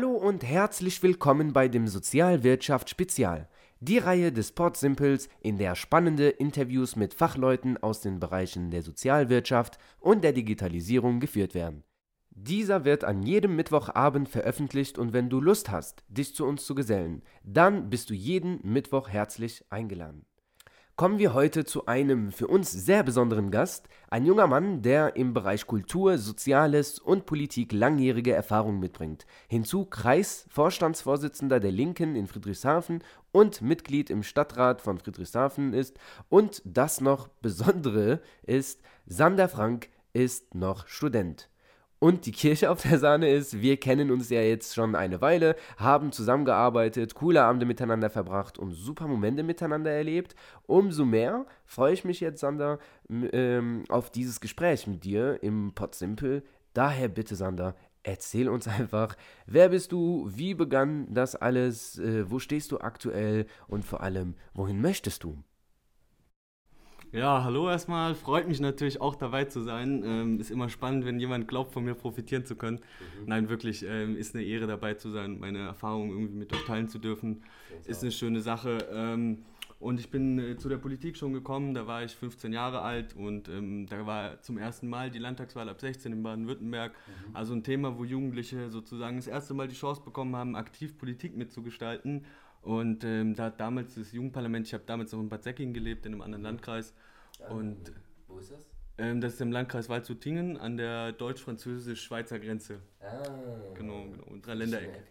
Hallo und herzlich willkommen bei dem Sozialwirtschaft Spezial, die Reihe des Port Simples, in der spannende Interviews mit Fachleuten aus den Bereichen der Sozialwirtschaft und der Digitalisierung geführt werden. Dieser wird an jedem Mittwochabend veröffentlicht und wenn du Lust hast, dich zu uns zu gesellen, dann bist du jeden Mittwoch herzlich eingeladen kommen wir heute zu einem für uns sehr besonderen Gast, ein junger Mann, der im Bereich Kultur, Soziales und Politik langjährige Erfahrung mitbringt. Hinzu Kreisvorstandsvorsitzender der Linken in Friedrichshafen und Mitglied im Stadtrat von Friedrichshafen ist. Und das noch Besondere ist, Sander Frank ist noch Student. Und die Kirche auf der Sahne ist, wir kennen uns ja jetzt schon eine Weile, haben zusammengearbeitet, coole Abende miteinander verbracht und super Momente miteinander erlebt. Umso mehr freue ich mich jetzt, Sander, ähm, auf dieses Gespräch mit dir im Pod Simple. Daher bitte, Sander, erzähl uns einfach, wer bist du, wie begann das alles, äh, wo stehst du aktuell und vor allem, wohin möchtest du? Ja, hallo erstmal. Freut mich natürlich auch dabei zu sein. Ähm, ist immer spannend, wenn jemand glaubt, von mir profitieren zu können. Mhm. Nein, wirklich, ähm, ist eine Ehre dabei zu sein, meine Erfahrungen irgendwie mit euch teilen zu dürfen. Ist eine schöne Sache. Ähm, und ich bin äh, zu der Politik schon gekommen, da war ich 15 Jahre alt und ähm, da war zum ersten Mal die Landtagswahl ab 16 in Baden-Württemberg. Mhm. Also ein Thema, wo Jugendliche sozusagen das erste Mal die Chance bekommen haben, aktiv Politik mitzugestalten. Und ähm, da hat damals das Jugendparlament, ich habe damals noch in Bad Säckingen gelebt, in einem anderen Landkreis. Und, Wo ist das? Ähm, das ist im Landkreis Waldshut-Tingen an der deutsch-französisch-schweizer Grenze. Ah, genau, genau. Und Dreiländereck.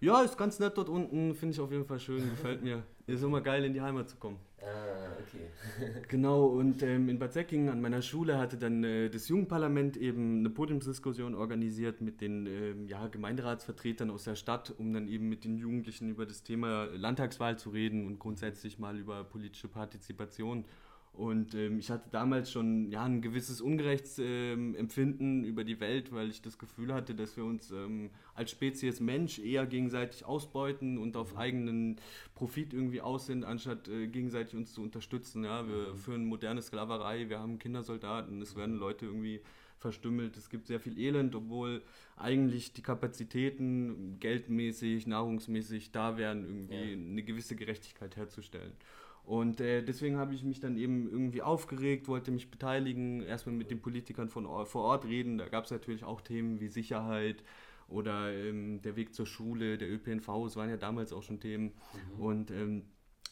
Ja, ist ganz nett dort unten, finde ich auf jeden Fall schön, gefällt mir. Ist immer geil, in die Heimat zu kommen. Ah, okay. genau, und ähm, in Bad Säckingen an meiner Schule hatte dann äh, das Jugendparlament eben eine Podiumsdiskussion organisiert mit den ähm, ja, Gemeinderatsvertretern aus der Stadt, um dann eben mit den Jugendlichen über das Thema Landtagswahl zu reden und grundsätzlich mal über politische Partizipation. Und ähm, ich hatte damals schon ja, ein gewisses Unrechtsempfinden ähm, über die Welt, weil ich das Gefühl hatte, dass wir uns ähm, als Spezies Mensch eher gegenseitig ausbeuten und auf eigenen Profit irgendwie aus sind, anstatt äh, gegenseitig uns zu unterstützen. Ja? Wir mhm. führen moderne Sklaverei, wir haben Kindersoldaten, es werden Leute irgendwie verstümmelt, es gibt sehr viel Elend, obwohl eigentlich die Kapazitäten geldmäßig, nahrungsmäßig da wären, irgendwie ja. eine gewisse Gerechtigkeit herzustellen. Und äh, deswegen habe ich mich dann eben irgendwie aufgeregt, wollte mich beteiligen, erstmal mit den Politikern von vor Ort reden. Da gab es natürlich auch Themen wie Sicherheit oder ähm, der Weg zur Schule, der ÖPNV, es waren ja damals auch schon Themen. Mhm. Und ähm,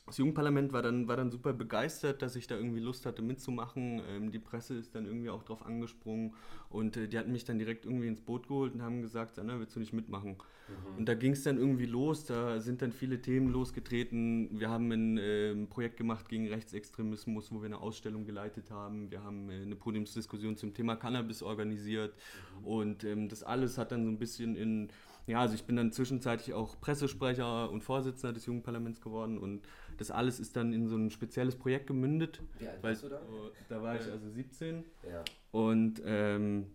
das Jugendparlament war dann, war dann super begeistert, dass ich da irgendwie Lust hatte mitzumachen. Ähm, die Presse ist dann irgendwie auch drauf angesprungen und äh, die hatten mich dann direkt irgendwie ins Boot geholt und haben gesagt, Sanna, willst du nicht mitmachen? Mhm. Und da ging es dann irgendwie los, da sind dann viele Themen losgetreten. Wir haben ein äh, Projekt gemacht gegen Rechtsextremismus, wo wir eine Ausstellung geleitet haben. Wir haben äh, eine Podiumsdiskussion zum Thema Cannabis organisiert mhm. und ähm, das alles hat dann so ein bisschen in ja, also ich bin dann zwischenzeitlich auch Pressesprecher und Vorsitzender des Jugendparlaments geworden und das alles ist dann in so ein spezielles Projekt gemündet. Wie alt warst du da? Da war ich also 17. Ja. Und ähm,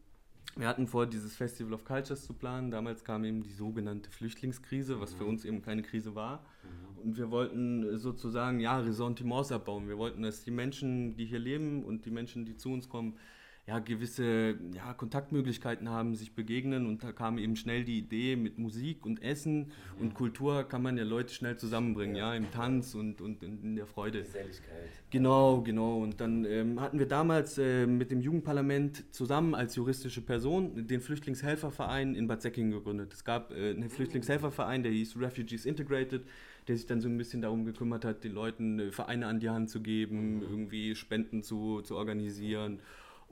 wir hatten vor, dieses Festival of Cultures zu planen. Damals kam eben die sogenannte Flüchtlingskrise, was mhm. für uns eben keine Krise war. Mhm. Und wir wollten sozusagen, ja, Ressentiments abbauen. Wir wollten, dass die Menschen, die hier leben und die Menschen, die zu uns kommen, ja, gewisse ja, Kontaktmöglichkeiten haben, sich begegnen und da kam eben schnell die Idee mit Musik und Essen mhm. und Kultur kann man ja Leute schnell zusammenbringen, ja, ja im Tanz und, und in, der Freude. Geselligkeit. Genau, genau. Und dann ähm, hatten wir damals äh, mit dem Jugendparlament zusammen als juristische Person den Flüchtlingshelferverein in Bad Säckingen gegründet. Es gab äh, einen Flüchtlingshelferverein, der hieß Refugees Integrated der sich dann so ein bisschen darum gekümmert hat, den Leuten äh, Vereine an die Hand zu geben, mhm. irgendwie Spenden zu, zu organisieren.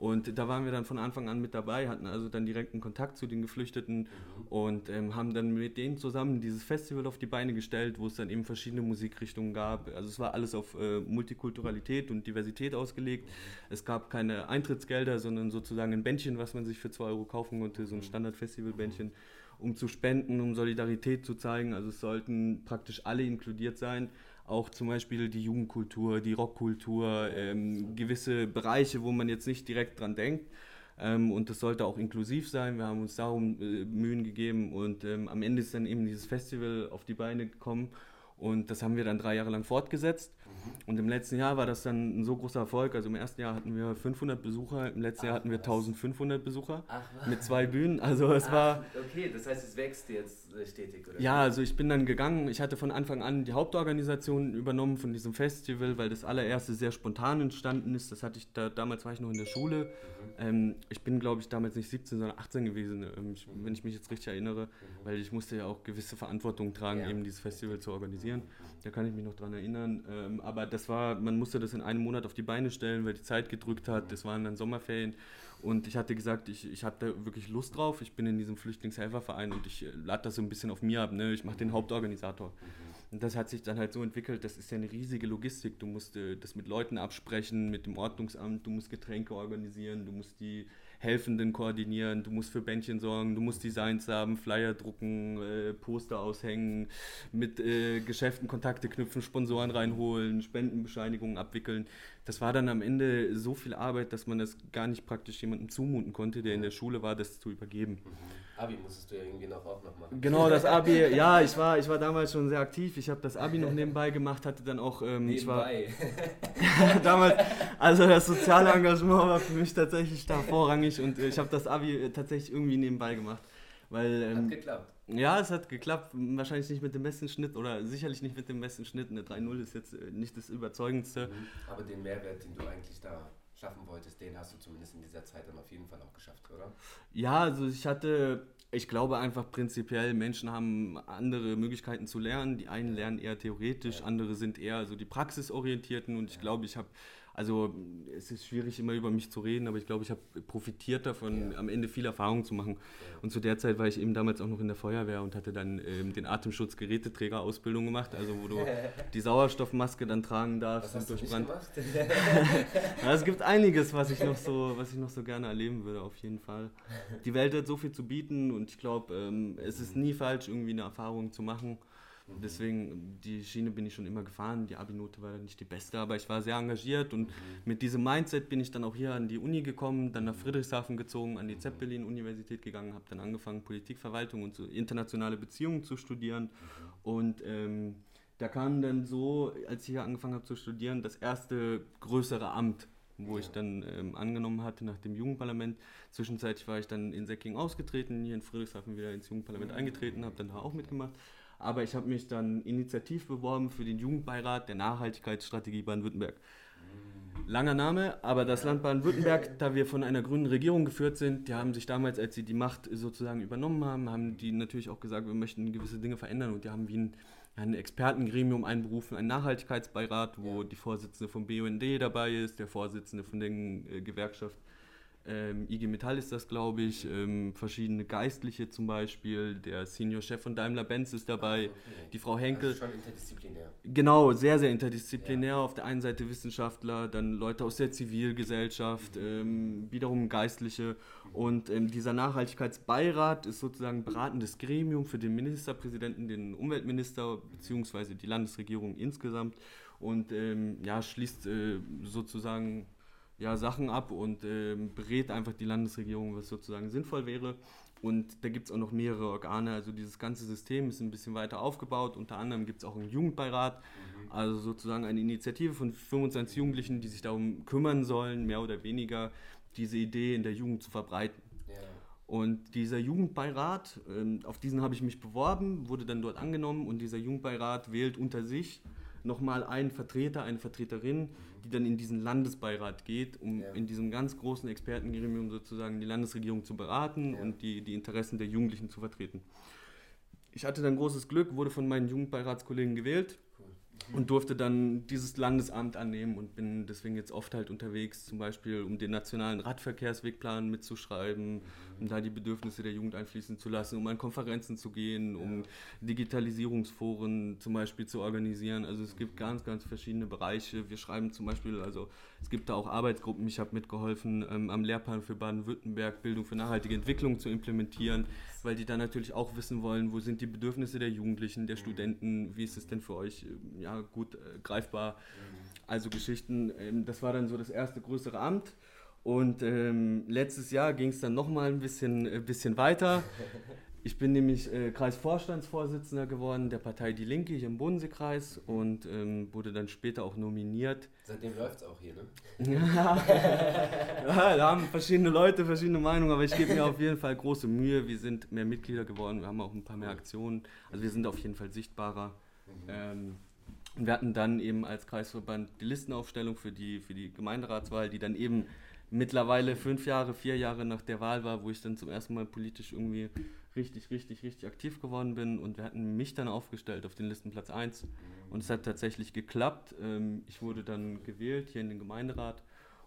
Und da waren wir dann von Anfang an mit dabei, hatten also dann direkten Kontakt zu den Geflüchteten mhm. und ähm, haben dann mit denen zusammen dieses Festival auf die Beine gestellt, wo es dann eben verschiedene Musikrichtungen gab. Also es war alles auf äh, Multikulturalität und Diversität ausgelegt. Mhm. Es gab keine Eintrittsgelder, sondern sozusagen ein Bändchen, was man sich für 2 Euro kaufen konnte, so ein mhm. Standard-Festival-Bändchen, um zu spenden, um Solidarität zu zeigen. Also es sollten praktisch alle inkludiert sein auch zum Beispiel die Jugendkultur, die Rockkultur, ähm, gewisse Bereiche, wo man jetzt nicht direkt dran denkt. Ähm, und das sollte auch inklusiv sein. Wir haben uns darum äh, Mühen gegeben und ähm, am Ende ist dann eben dieses Festival auf die Beine gekommen und das haben wir dann drei Jahre lang fortgesetzt. Und im letzten Jahr war das dann ein so großer Erfolg. Also im ersten Jahr hatten wir 500 Besucher, im letzten Ach, Jahr hatten wir 1500 Besucher Ach, mit zwei Bühnen. Also es Ach, war... Okay, das heißt, es wächst jetzt stetig, oder? Ja, also ich bin dann gegangen. Ich hatte von Anfang an die Hauptorganisation übernommen von diesem Festival, weil das allererste sehr spontan entstanden ist. Das hatte ich da, damals war ich noch in der Schule. Mhm. Ähm, ich bin, glaube ich, damals nicht 17, sondern 18 gewesen, ähm, ich, wenn ich mich jetzt richtig erinnere, mhm. weil ich musste ja auch gewisse Verantwortung tragen, ja. eben dieses Festival zu organisieren. Da kann ich mich noch dran erinnern. Ähm, aber das war, man musste das in einem Monat auf die Beine stellen, weil die Zeit gedrückt hat. Das waren dann Sommerferien. Und ich hatte gesagt, ich, ich habe da wirklich Lust drauf. Ich bin in diesem Flüchtlingshelferverein und ich äh, lade das so ein bisschen auf mir ab. Ne? Ich mache den Hauptorganisator. Und das hat sich dann halt so entwickelt, das ist ja eine riesige Logistik. Du musst äh, das mit Leuten absprechen, mit dem Ordnungsamt, du musst Getränke organisieren, du musst die Helfenden koordinieren, du musst für Bändchen sorgen, du musst Designs haben, Flyer drucken, äh, Poster aushängen, mit äh, Geschäften Kontakte knüpfen, Sponsoren reinholen, Spendenbescheinigungen abwickeln. Das war dann am Ende so viel Arbeit, dass man das gar nicht praktisch jemandem zumuten konnte, der in der Schule war, das zu übergeben. Mhm. Abi musstest du ja irgendwie noch auch noch machen. Genau, das Abi, ja, ich war, ich war damals schon sehr aktiv. Ich habe das Abi noch nebenbei gemacht, hatte dann auch. Ähm, nebenbei. Ich war, damals, also das soziale Engagement war für mich tatsächlich da vorrangig und ich habe das Abi tatsächlich irgendwie nebenbei gemacht. Weil, ähm, hat geklappt. Ja, es hat geklappt. Wahrscheinlich nicht mit dem besten Schnitt oder sicherlich nicht mit dem besten Schnitt. Eine 3-0 ist jetzt äh, nicht das Überzeugendste. Mhm. Aber den Mehrwert, den du eigentlich da schaffen wolltest, den hast du zumindest in dieser Zeit dann auf jeden Fall auch geschafft, oder? Ja, also ich hatte, ich glaube einfach prinzipiell, Menschen haben andere Möglichkeiten zu lernen. Die einen lernen eher theoretisch, ja. andere sind eher so die praxisorientierten und ich ja. glaube, ich habe also es ist schwierig immer über mich zu reden, aber ich glaube, ich habe profitiert davon, ja. am Ende viel Erfahrung zu machen. Ja. Und zu der Zeit war ich eben damals auch noch in der Feuerwehr und hatte dann ähm, den Atemschutzgeräteträger-Ausbildung gemacht, also wo du die Sauerstoffmaske dann tragen darfst was und durch Brand. ja, es gibt einiges, was ich noch so, was ich noch so gerne erleben würde, auf jeden Fall. Die Welt hat so viel zu bieten und ich glaube, ähm, es ist nie falsch, irgendwie eine Erfahrung zu machen. Mhm. Deswegen, die Schiene bin ich schon immer gefahren. Die Abi-Note war dann nicht die beste, aber ich war sehr engagiert und mhm. mit diesem Mindset bin ich dann auch hier an die Uni gekommen, dann nach Friedrichshafen gezogen, an die Zeppelin-Universität gegangen, habe dann angefangen, Politikverwaltung und so internationale Beziehungen zu studieren. Mhm. Und ähm, da kam dann so, als ich hier angefangen habe zu studieren, das erste größere Amt wo ja. ich dann ähm, angenommen hatte nach dem Jugendparlament. Zwischenzeitlich war ich dann in Säcking ausgetreten, hier in Friedrichshafen wieder ins Jugendparlament eingetreten, habe dann da auch mitgemacht. Aber ich habe mich dann initiativ beworben für den Jugendbeirat der Nachhaltigkeitsstrategie Baden-Württemberg. Langer Name, aber das Land Baden-Württemberg, da wir von einer grünen Regierung geführt sind, die haben sich damals, als sie die Macht sozusagen übernommen haben, haben die natürlich auch gesagt, wir möchten gewisse Dinge verändern. Und die haben wie ein, ein Expertengremium einberufen, einen Nachhaltigkeitsbeirat, wo die Vorsitzende vom BUND dabei ist, der Vorsitzende von der äh, Gewerkschaft ähm, IG Metall ist das, glaube ich, ähm, verschiedene Geistliche zum Beispiel, der Senior-Chef von Daimler-Benz ist dabei, okay. die Frau Henkel. Also schon interdisziplinär. Genau, sehr, sehr interdisziplinär. Ja. Auf der einen Seite Wissenschaftler, dann Leute aus der Zivilgesellschaft, mhm. ähm, wiederum Geistliche. Und ähm, dieser Nachhaltigkeitsbeirat ist sozusagen beratendes Gremium für den Ministerpräsidenten, den Umweltminister bzw. die Landesregierung insgesamt und ähm, ja, schließt äh, sozusagen ja, Sachen ab und äh, berät einfach die Landesregierung, was sozusagen sinnvoll wäre. Und da gibt es auch noch mehrere Organe. Also dieses ganze System ist ein bisschen weiter aufgebaut. Unter anderem gibt es auch einen Jugendbeirat, mhm. also sozusagen eine Initiative von 25 Jugendlichen, die sich darum kümmern sollen, mehr oder weniger diese Idee in der Jugend zu verbreiten. Ja. Und dieser Jugendbeirat, ähm, auf diesen habe ich mich beworben, wurde dann dort angenommen und dieser Jugendbeirat wählt unter sich nochmal einen Vertreter, eine Vertreterin, die dann in diesen Landesbeirat geht, um ja. in diesem ganz großen Expertengremium sozusagen die Landesregierung zu beraten ja. und die, die Interessen der Jugendlichen zu vertreten. Ich hatte dann großes Glück, wurde von meinen Jugendbeiratskollegen gewählt und durfte dann dieses Landesamt annehmen und bin deswegen jetzt oft halt unterwegs, zum Beispiel um den nationalen Radverkehrswegplan mitzuschreiben, mhm. Da die Bedürfnisse der Jugend einfließen zu lassen, um an Konferenzen zu gehen, um Digitalisierungsforen zum Beispiel zu organisieren. Also es gibt ganz, ganz verschiedene Bereiche. Wir schreiben zum Beispiel, also es gibt da auch Arbeitsgruppen, ich habe mitgeholfen, ähm, am Lehrplan für Baden-Württemberg Bildung für nachhaltige Entwicklung zu implementieren, weil die dann natürlich auch wissen wollen, wo sind die Bedürfnisse der Jugendlichen, der mhm. Studenten, wie ist es denn für euch ja, gut äh, greifbar. Also Geschichten, ähm, das war dann so das erste größere Amt. Und ähm, letztes Jahr ging es dann nochmal ein bisschen, äh, bisschen weiter. Ich bin nämlich äh, Kreisvorstandsvorsitzender geworden der Partei Die Linke hier im Bodenseekreis und ähm, wurde dann später auch nominiert. Seitdem läuft es auch hier, ne? ja, da haben verschiedene Leute verschiedene Meinungen, aber ich gebe mir auf jeden Fall große Mühe. Wir sind mehr Mitglieder geworden, wir haben auch ein paar mehr Aktionen. Also wir sind auf jeden Fall sichtbarer. Mhm. Ähm, und wir hatten dann eben als Kreisverband die Listenaufstellung für die, für die Gemeinderatswahl, die dann eben mittlerweile fünf Jahre, vier Jahre nach der Wahl war, wo ich dann zum ersten Mal politisch irgendwie richtig, richtig, richtig aktiv geworden bin. Und wir hatten mich dann aufgestellt auf den Listenplatz 1. Und es hat tatsächlich geklappt. Ähm, ich wurde dann gewählt hier in den Gemeinderat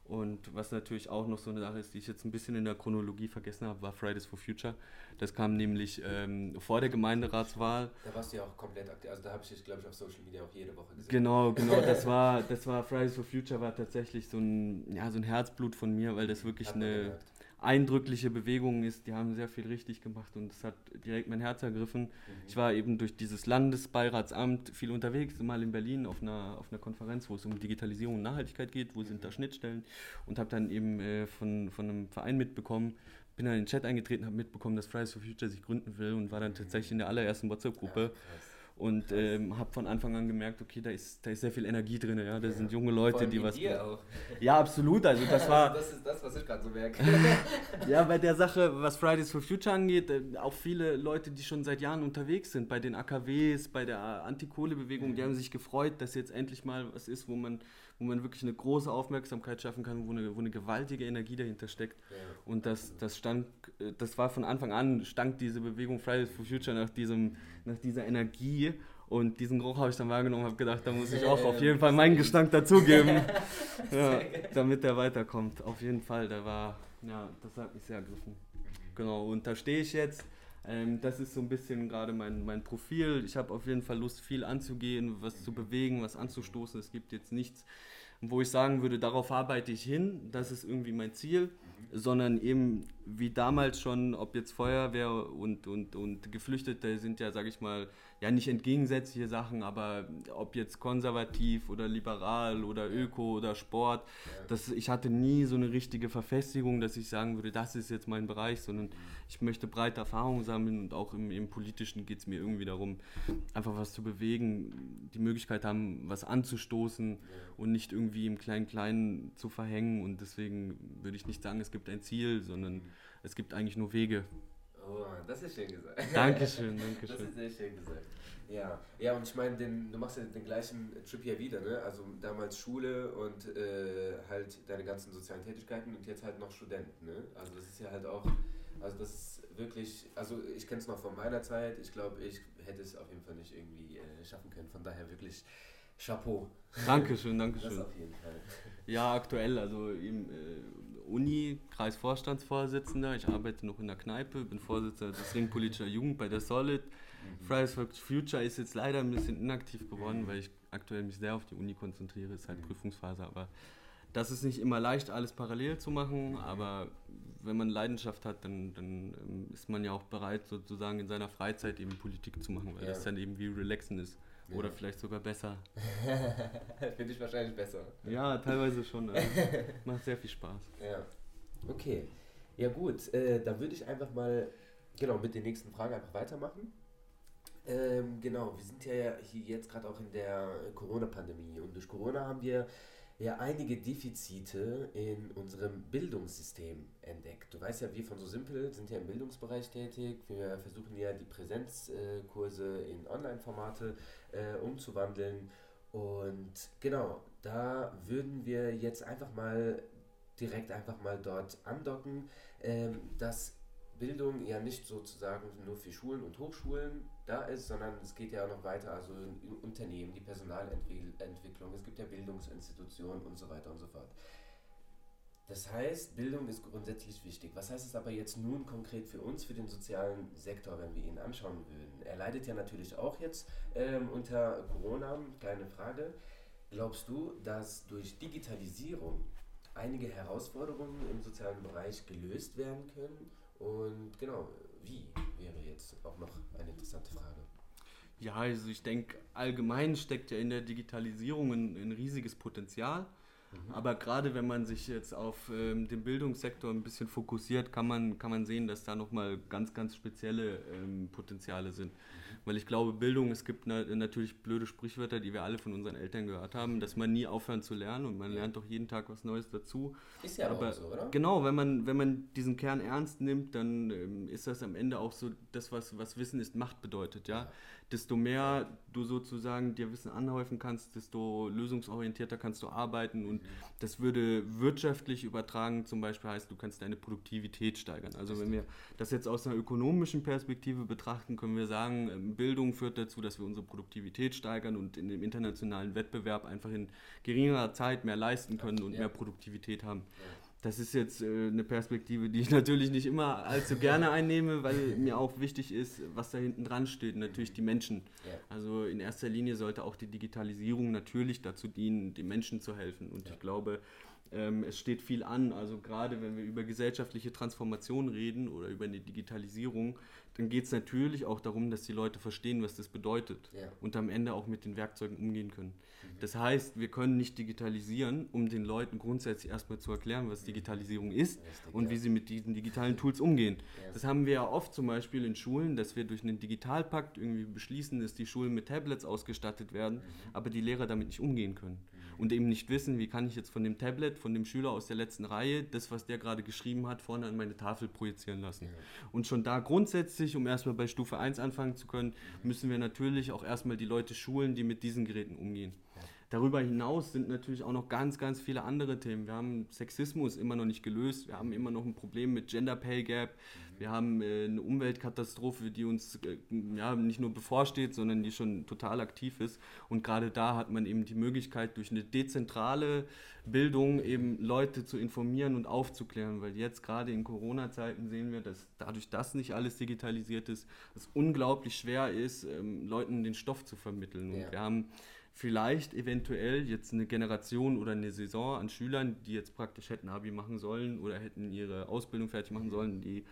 und was natürlich auch noch so eine Sache ist, die ich jetzt ein bisschen in der Chronologie vergessen habe, war Fridays for Future. Das kam nämlich ähm, vor der Gemeinderatswahl. Da warst du ja auch komplett aktiv. Also da habe ich dich, glaube ich, auf Social Media auch jede Woche gesehen. Genau, genau. Das war, das war Fridays for Future war tatsächlich so ein, ja, so ein Herzblut von mir, weil das wirklich eine, gemerkt eindrückliche Bewegung ist. Die haben sehr viel richtig gemacht und es hat direkt mein Herz ergriffen. Mhm. Ich war eben durch dieses Landesbeiratsamt viel unterwegs, mal in Berlin auf einer, auf einer Konferenz, wo es um Digitalisierung und Nachhaltigkeit geht, wo mhm. sind da Schnittstellen und habe dann eben äh, von, von einem Verein mitbekommen, bin dann in den Chat eingetreten, habe mitbekommen, dass Fridays for Future sich gründen will und war dann mhm. tatsächlich in der allerersten WhatsApp-Gruppe. Ja, und ähm, habe von Anfang an gemerkt, okay, da ist, da ist sehr viel Energie drin, ja, da sind junge Leute, die was. Dir auch. Ja, absolut, also das war. das ist das, was ich gerade so merke. ja, bei der Sache, was Fridays for Future angeht, äh, auch viele Leute, die schon seit Jahren unterwegs sind, bei den AKWs, bei der Antikohlebewegung, mhm. die haben sich gefreut, dass jetzt endlich mal was ist, wo man wo man wirklich eine große Aufmerksamkeit schaffen kann, wo eine, wo eine gewaltige Energie dahinter steckt. Ja, und das, das stand, das war von Anfang an, stank diese Bewegung Fridays for Future nach, diesem, nach dieser Energie. Und diesen Geruch habe ich dann wahrgenommen und habe gedacht, da muss ich auch auf jeden Fall meinen Gestank dazugeben, ja, damit der weiterkommt. Auf jeden Fall, der war, ja, das hat mich sehr ergriffen. Genau, und da stehe ich jetzt. Ähm, das ist so ein bisschen gerade mein, mein Profil. Ich habe auf jeden Fall Lust, viel anzugehen, was zu bewegen, was anzustoßen. Es gibt jetzt nichts, wo ich sagen würde, darauf arbeite ich hin, das ist irgendwie mein Ziel, sondern eben wie damals schon, ob jetzt Feuerwehr und, und, und Geflüchtete sind ja, sage ich mal, ja nicht entgegensätzliche Sachen, aber ob jetzt konservativ oder liberal oder öko oder Sport, das, ich hatte nie so eine richtige Verfestigung, dass ich sagen würde, das ist jetzt mein Bereich, sondern ich möchte breite Erfahrungen sammeln und auch im, im Politischen geht es mir irgendwie darum, einfach was zu bewegen, die Möglichkeit haben, was anzustoßen und nicht irgendwie im Klein-Klein zu verhängen und deswegen würde ich nicht sagen, es gibt ein Ziel, sondern es gibt eigentlich nur Wege. Oh, das ist schön gesagt. Dankeschön, Dankeschön. Das ist sehr schön gesagt. Ja, ja und ich meine, du machst ja den gleichen Trip hier wieder, ne? Also damals Schule und äh, halt deine ganzen sozialen Tätigkeiten und jetzt halt noch Student, ne? Also das ist ja halt auch, also das ist wirklich, also ich kenne es noch von meiner Zeit, ich glaube, ich hätte es auf jeden Fall nicht irgendwie äh, schaffen können, von daher wirklich Chapeau. Dankeschön, Dankeschön. Das auf jeden Fall. Ja, aktuell, also im äh, Uni, Kreisvorstandsvorsitzender, ich arbeite noch in der Kneipe, bin Vorsitzender des Ringpolitischer Jugend bei der Solid. Mhm. Fridays for Future ist jetzt leider ein bisschen inaktiv geworden, weil ich aktuell mich sehr auf die Uni konzentriere, ist halt mhm. Prüfungsphase, aber das ist nicht immer leicht, alles parallel zu machen, aber wenn man Leidenschaft hat, dann, dann ähm, ist man ja auch bereit, sozusagen in seiner Freizeit eben Politik zu machen, weil ja. das dann eben wie Relaxen ist. Oder vielleicht sogar besser. Finde ich wahrscheinlich besser. Ja, teilweise schon. Also macht sehr viel Spaß. Ja. Okay. Ja gut, äh, dann würde ich einfach mal genau mit den nächsten Fragen einfach weitermachen. Ähm, genau, wir sind ja hier jetzt gerade auch in der Corona-Pandemie und durch Corona haben wir ja einige Defizite in unserem Bildungssystem entdeckt. Du weißt ja, wir von So Simpel sind ja im Bildungsbereich tätig. Wir versuchen ja die Präsenzkurse in Online-Formate äh, umzuwandeln. Und genau, da würden wir jetzt einfach mal direkt einfach mal dort andocken, ähm, dass Bildung ja nicht sozusagen nur für Schulen und Hochschulen da ist, sondern es geht ja auch noch weiter, also in Unternehmen, die Personalentwicklung, es gibt ja Bildungsinstitutionen und so weiter und so fort. Das heißt, Bildung ist grundsätzlich wichtig. Was heißt es aber jetzt nun konkret für uns, für den sozialen Sektor, wenn wir ihn anschauen würden? Er leidet ja natürlich auch jetzt ähm, unter Corona, keine Frage. Glaubst du, dass durch Digitalisierung einige Herausforderungen im sozialen Bereich gelöst werden können? Und genau, wie wäre jetzt auch noch eine interessante Frage. Ja, also ich denke, allgemein steckt ja in der Digitalisierung ein, ein riesiges Potenzial. Mhm. Aber gerade wenn man sich jetzt auf ähm, den Bildungssektor ein bisschen fokussiert, kann man, kann man sehen, dass da nochmal ganz, ganz spezielle ähm, Potenziale sind. Mhm. Weil ich glaube, Bildung, es gibt na, natürlich blöde Sprichwörter, die wir alle von unseren Eltern gehört haben, dass man nie aufhören zu lernen und man lernt doch jeden Tag was Neues dazu. Ist ja Aber, auch so, oder? Genau, wenn man, wenn man diesen Kern ernst nimmt, dann ähm, ist das am Ende auch so das, was, was Wissen ist, Macht bedeutet. Ja? ja desto mehr du sozusagen dir Wissen anhäufen kannst, desto lösungsorientierter kannst du arbeiten und das würde wirtschaftlich übertragen zum Beispiel heißt, du kannst deine Produktivität steigern. Also wenn wir das jetzt aus einer ökonomischen Perspektive betrachten, können wir sagen, ähm, Bildung führt dazu, dass wir unsere Produktivität steigern und in dem internationalen Wettbewerb einfach in geringerer Zeit mehr leisten können und mehr Produktivität haben. Das ist jetzt äh, eine Perspektive, die ich natürlich nicht immer allzu gerne einnehme, weil mir auch wichtig ist, was da hinten dran steht, natürlich die Menschen. Ja. Also in erster Linie sollte auch die Digitalisierung natürlich dazu dienen, den Menschen zu helfen. Und ja. ich glaube, ähm, es steht viel an. Also gerade wenn wir über gesellschaftliche Transformation reden oder über eine Digitalisierung, dann geht es natürlich auch darum, dass die Leute verstehen, was das bedeutet ja. und am Ende auch mit den Werkzeugen umgehen können. Mhm. Das heißt, wir können nicht digitalisieren, um den Leuten grundsätzlich erstmal zu erklären, was Digitalisierung ist Richtig, und wie sie mit diesen digitalen Tools umgehen. Ja. Das haben wir ja oft zum Beispiel in Schulen, dass wir durch einen Digitalpakt irgendwie beschließen, dass die Schulen mit Tablets ausgestattet werden, mhm. aber die Lehrer damit nicht umgehen können mhm. Und eben nicht wissen, wie kann ich jetzt von dem Tablet, von dem Schüler aus der letzten Reihe, das, was der gerade geschrieben hat, vorne an meine Tafel projizieren lassen. Und schon da grundsätzlich grundsätzlich, um erstmal bei Stufe 1 anfangen zu können, müssen wir natürlich auch erstmal die Leute schulen, die mit diesen Geräten umgehen. Darüber hinaus sind natürlich auch noch ganz, ganz viele andere Themen. Wir haben Sexismus immer noch nicht gelöst. Wir haben immer noch ein Problem mit Gender Pay Gap. Wir haben äh, eine Umweltkatastrophe, die uns äh, ja, nicht nur bevorsteht, sondern die schon total aktiv ist. Und gerade da hat man eben die Möglichkeit, durch eine dezentrale Bildung eben Leute zu informieren und aufzuklären. Weil jetzt gerade in Corona-Zeiten sehen wir, dass dadurch, dass nicht alles digitalisiert ist, es unglaublich schwer ist, ähm, Leuten den Stoff zu vermitteln. Und ja. wir haben vielleicht eventuell jetzt eine Generation oder eine Saison an Schülern, die jetzt praktisch hätten Abi machen sollen oder hätten ihre Ausbildung fertig machen sollen, die,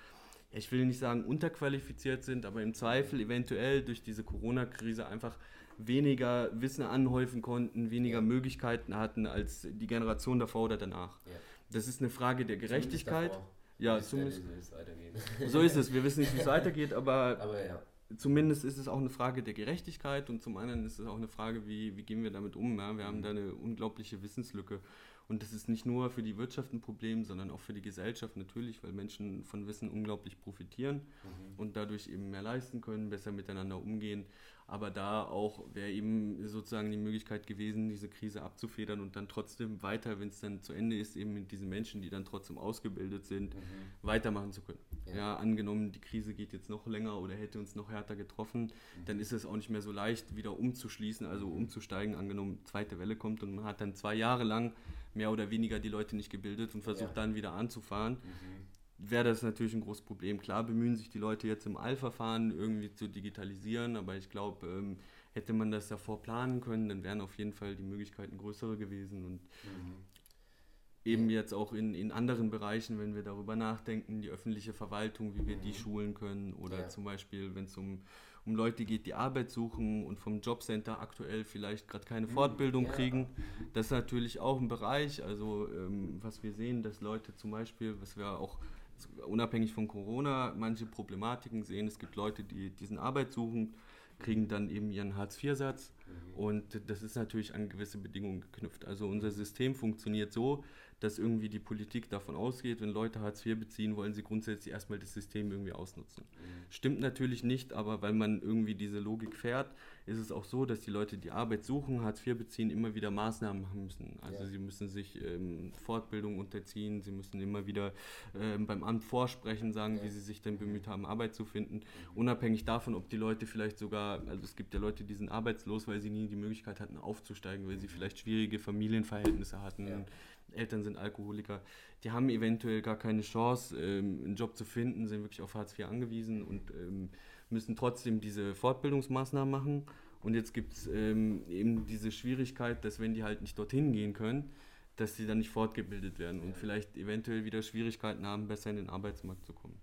ich will nicht sagen unterqualifiziert sind, aber im Zweifel eventuell durch diese Corona-Krise einfach weniger Wissen anhäufen konnten, weniger ja. Möglichkeiten hatten als die Generation davor oder danach. Ja. Das ist eine Frage der Gerechtigkeit. Ja, zumindest. So ist es. Wir wissen nicht, wie es weitergeht, aber, aber ja zumindest ist es auch eine Frage der Gerechtigkeit und zum anderen ist es auch eine Frage, wie, wie gehen wir damit um. Wir haben da eine unglaubliche Wissenslücke. Und das ist nicht nur für die Wirtschaft ein Problem, sondern auch für die Gesellschaft natürlich, weil Menschen von Wissen unglaublich profitieren mhm. und dadurch eben mehr leisten können, besser miteinander umgehen. Aber da auch wäre eben sozusagen die Möglichkeit gewesen, diese Krise abzufedern und dann trotzdem weiter, wenn es dann zu Ende ist, eben mit diesen Menschen, die dann trotzdem ausgebildet sind, mhm. weitermachen zu können. Ja. ja. angenommen, die Krise geht jetzt noch länger oder hätte uns noch härter getroffen, mhm. dann ist es auch nicht mehr so leicht, wieder umzuschließen, also mhm. umzusteigen. Angenommen, zweite Welle kommt und man hat dann zwei Jahre lang mehr oder weniger die Leute nicht gebildet und versucht ja. dann wieder anzufahren. Mhm wäre das natürlich ein großes Problem. Klar bemühen sich die Leute jetzt im Eilverfahren irgendwie zu digitalisieren, aber ich glaube, ähm, hätte man das davor planen können, dann wären auf jeden Fall die Möglichkeiten größere gewesen und mhm. eben jetzt auch in, in anderen Bereichen, wenn wir darüber nachdenken, die öffentliche Verwaltung, wie wir die mhm. schulen können oder ja. zum Beispiel, wenn es um um Leute geht, die Arbeit suchen und vom Jobcenter aktuell vielleicht gerade keine mhm. Fortbildung kriegen. Das ist natürlich auch ein Bereich, also ähm, was wir sehen, dass Leute zum Beispiel, was wir auch unabhängig von Corona manche Problematiken sehen, es gibt Leute, die diesen Arbeit suchen, kriegen dann eben ihren Hartz-IV-Satz mhm. und das ist natürlich an gewisse Bedingungen geknüpft. Also unser System funktioniert so, dass irgendwie die Politik davon ausgeht, wenn Leute Hartz IV beziehen, wollen sie grundsätzlich erstmal das System irgendwie ausnutzen. Mhm. Stimmt natürlich nicht, aber weil man irgendwie diese Logik fährt, ist es auch so, dass die Leute, die Arbeit suchen, Hartz IV beziehen, immer wieder Maßnahmen machen müssen. Also ja. sie müssen sich ähm, Fortbildung unterziehen, sie müssen immer wieder ähm, beim Amt vorsprechen, sagen, ja. wie sie sich denn bemüht haben, Arbeit zu finden. Mhm. Unabhängig davon, ob die Leute vielleicht sogar, also es gibt ja Leute, die sind arbeitslos, weil sie nie die Möglichkeit hatten, aufzusteigen, weil sie vielleicht schwierige Familienverhältnisse hatten. Ja Eltern sind Alkoholiker, die haben eventuell gar keine Chance, ähm, einen Job zu finden, sind wirklich auf Hartz IV angewiesen und ähm, müssen trotzdem diese Fortbildungsmaßnahmen machen. Und jetzt gibt es ähm, eben diese Schwierigkeit, dass wenn die halt nicht dorthin gehen können, dass sie dann nicht fortgebildet werden und vielleicht eventuell wieder Schwierigkeiten haben, besser in den Arbeitsmarkt zu kommen.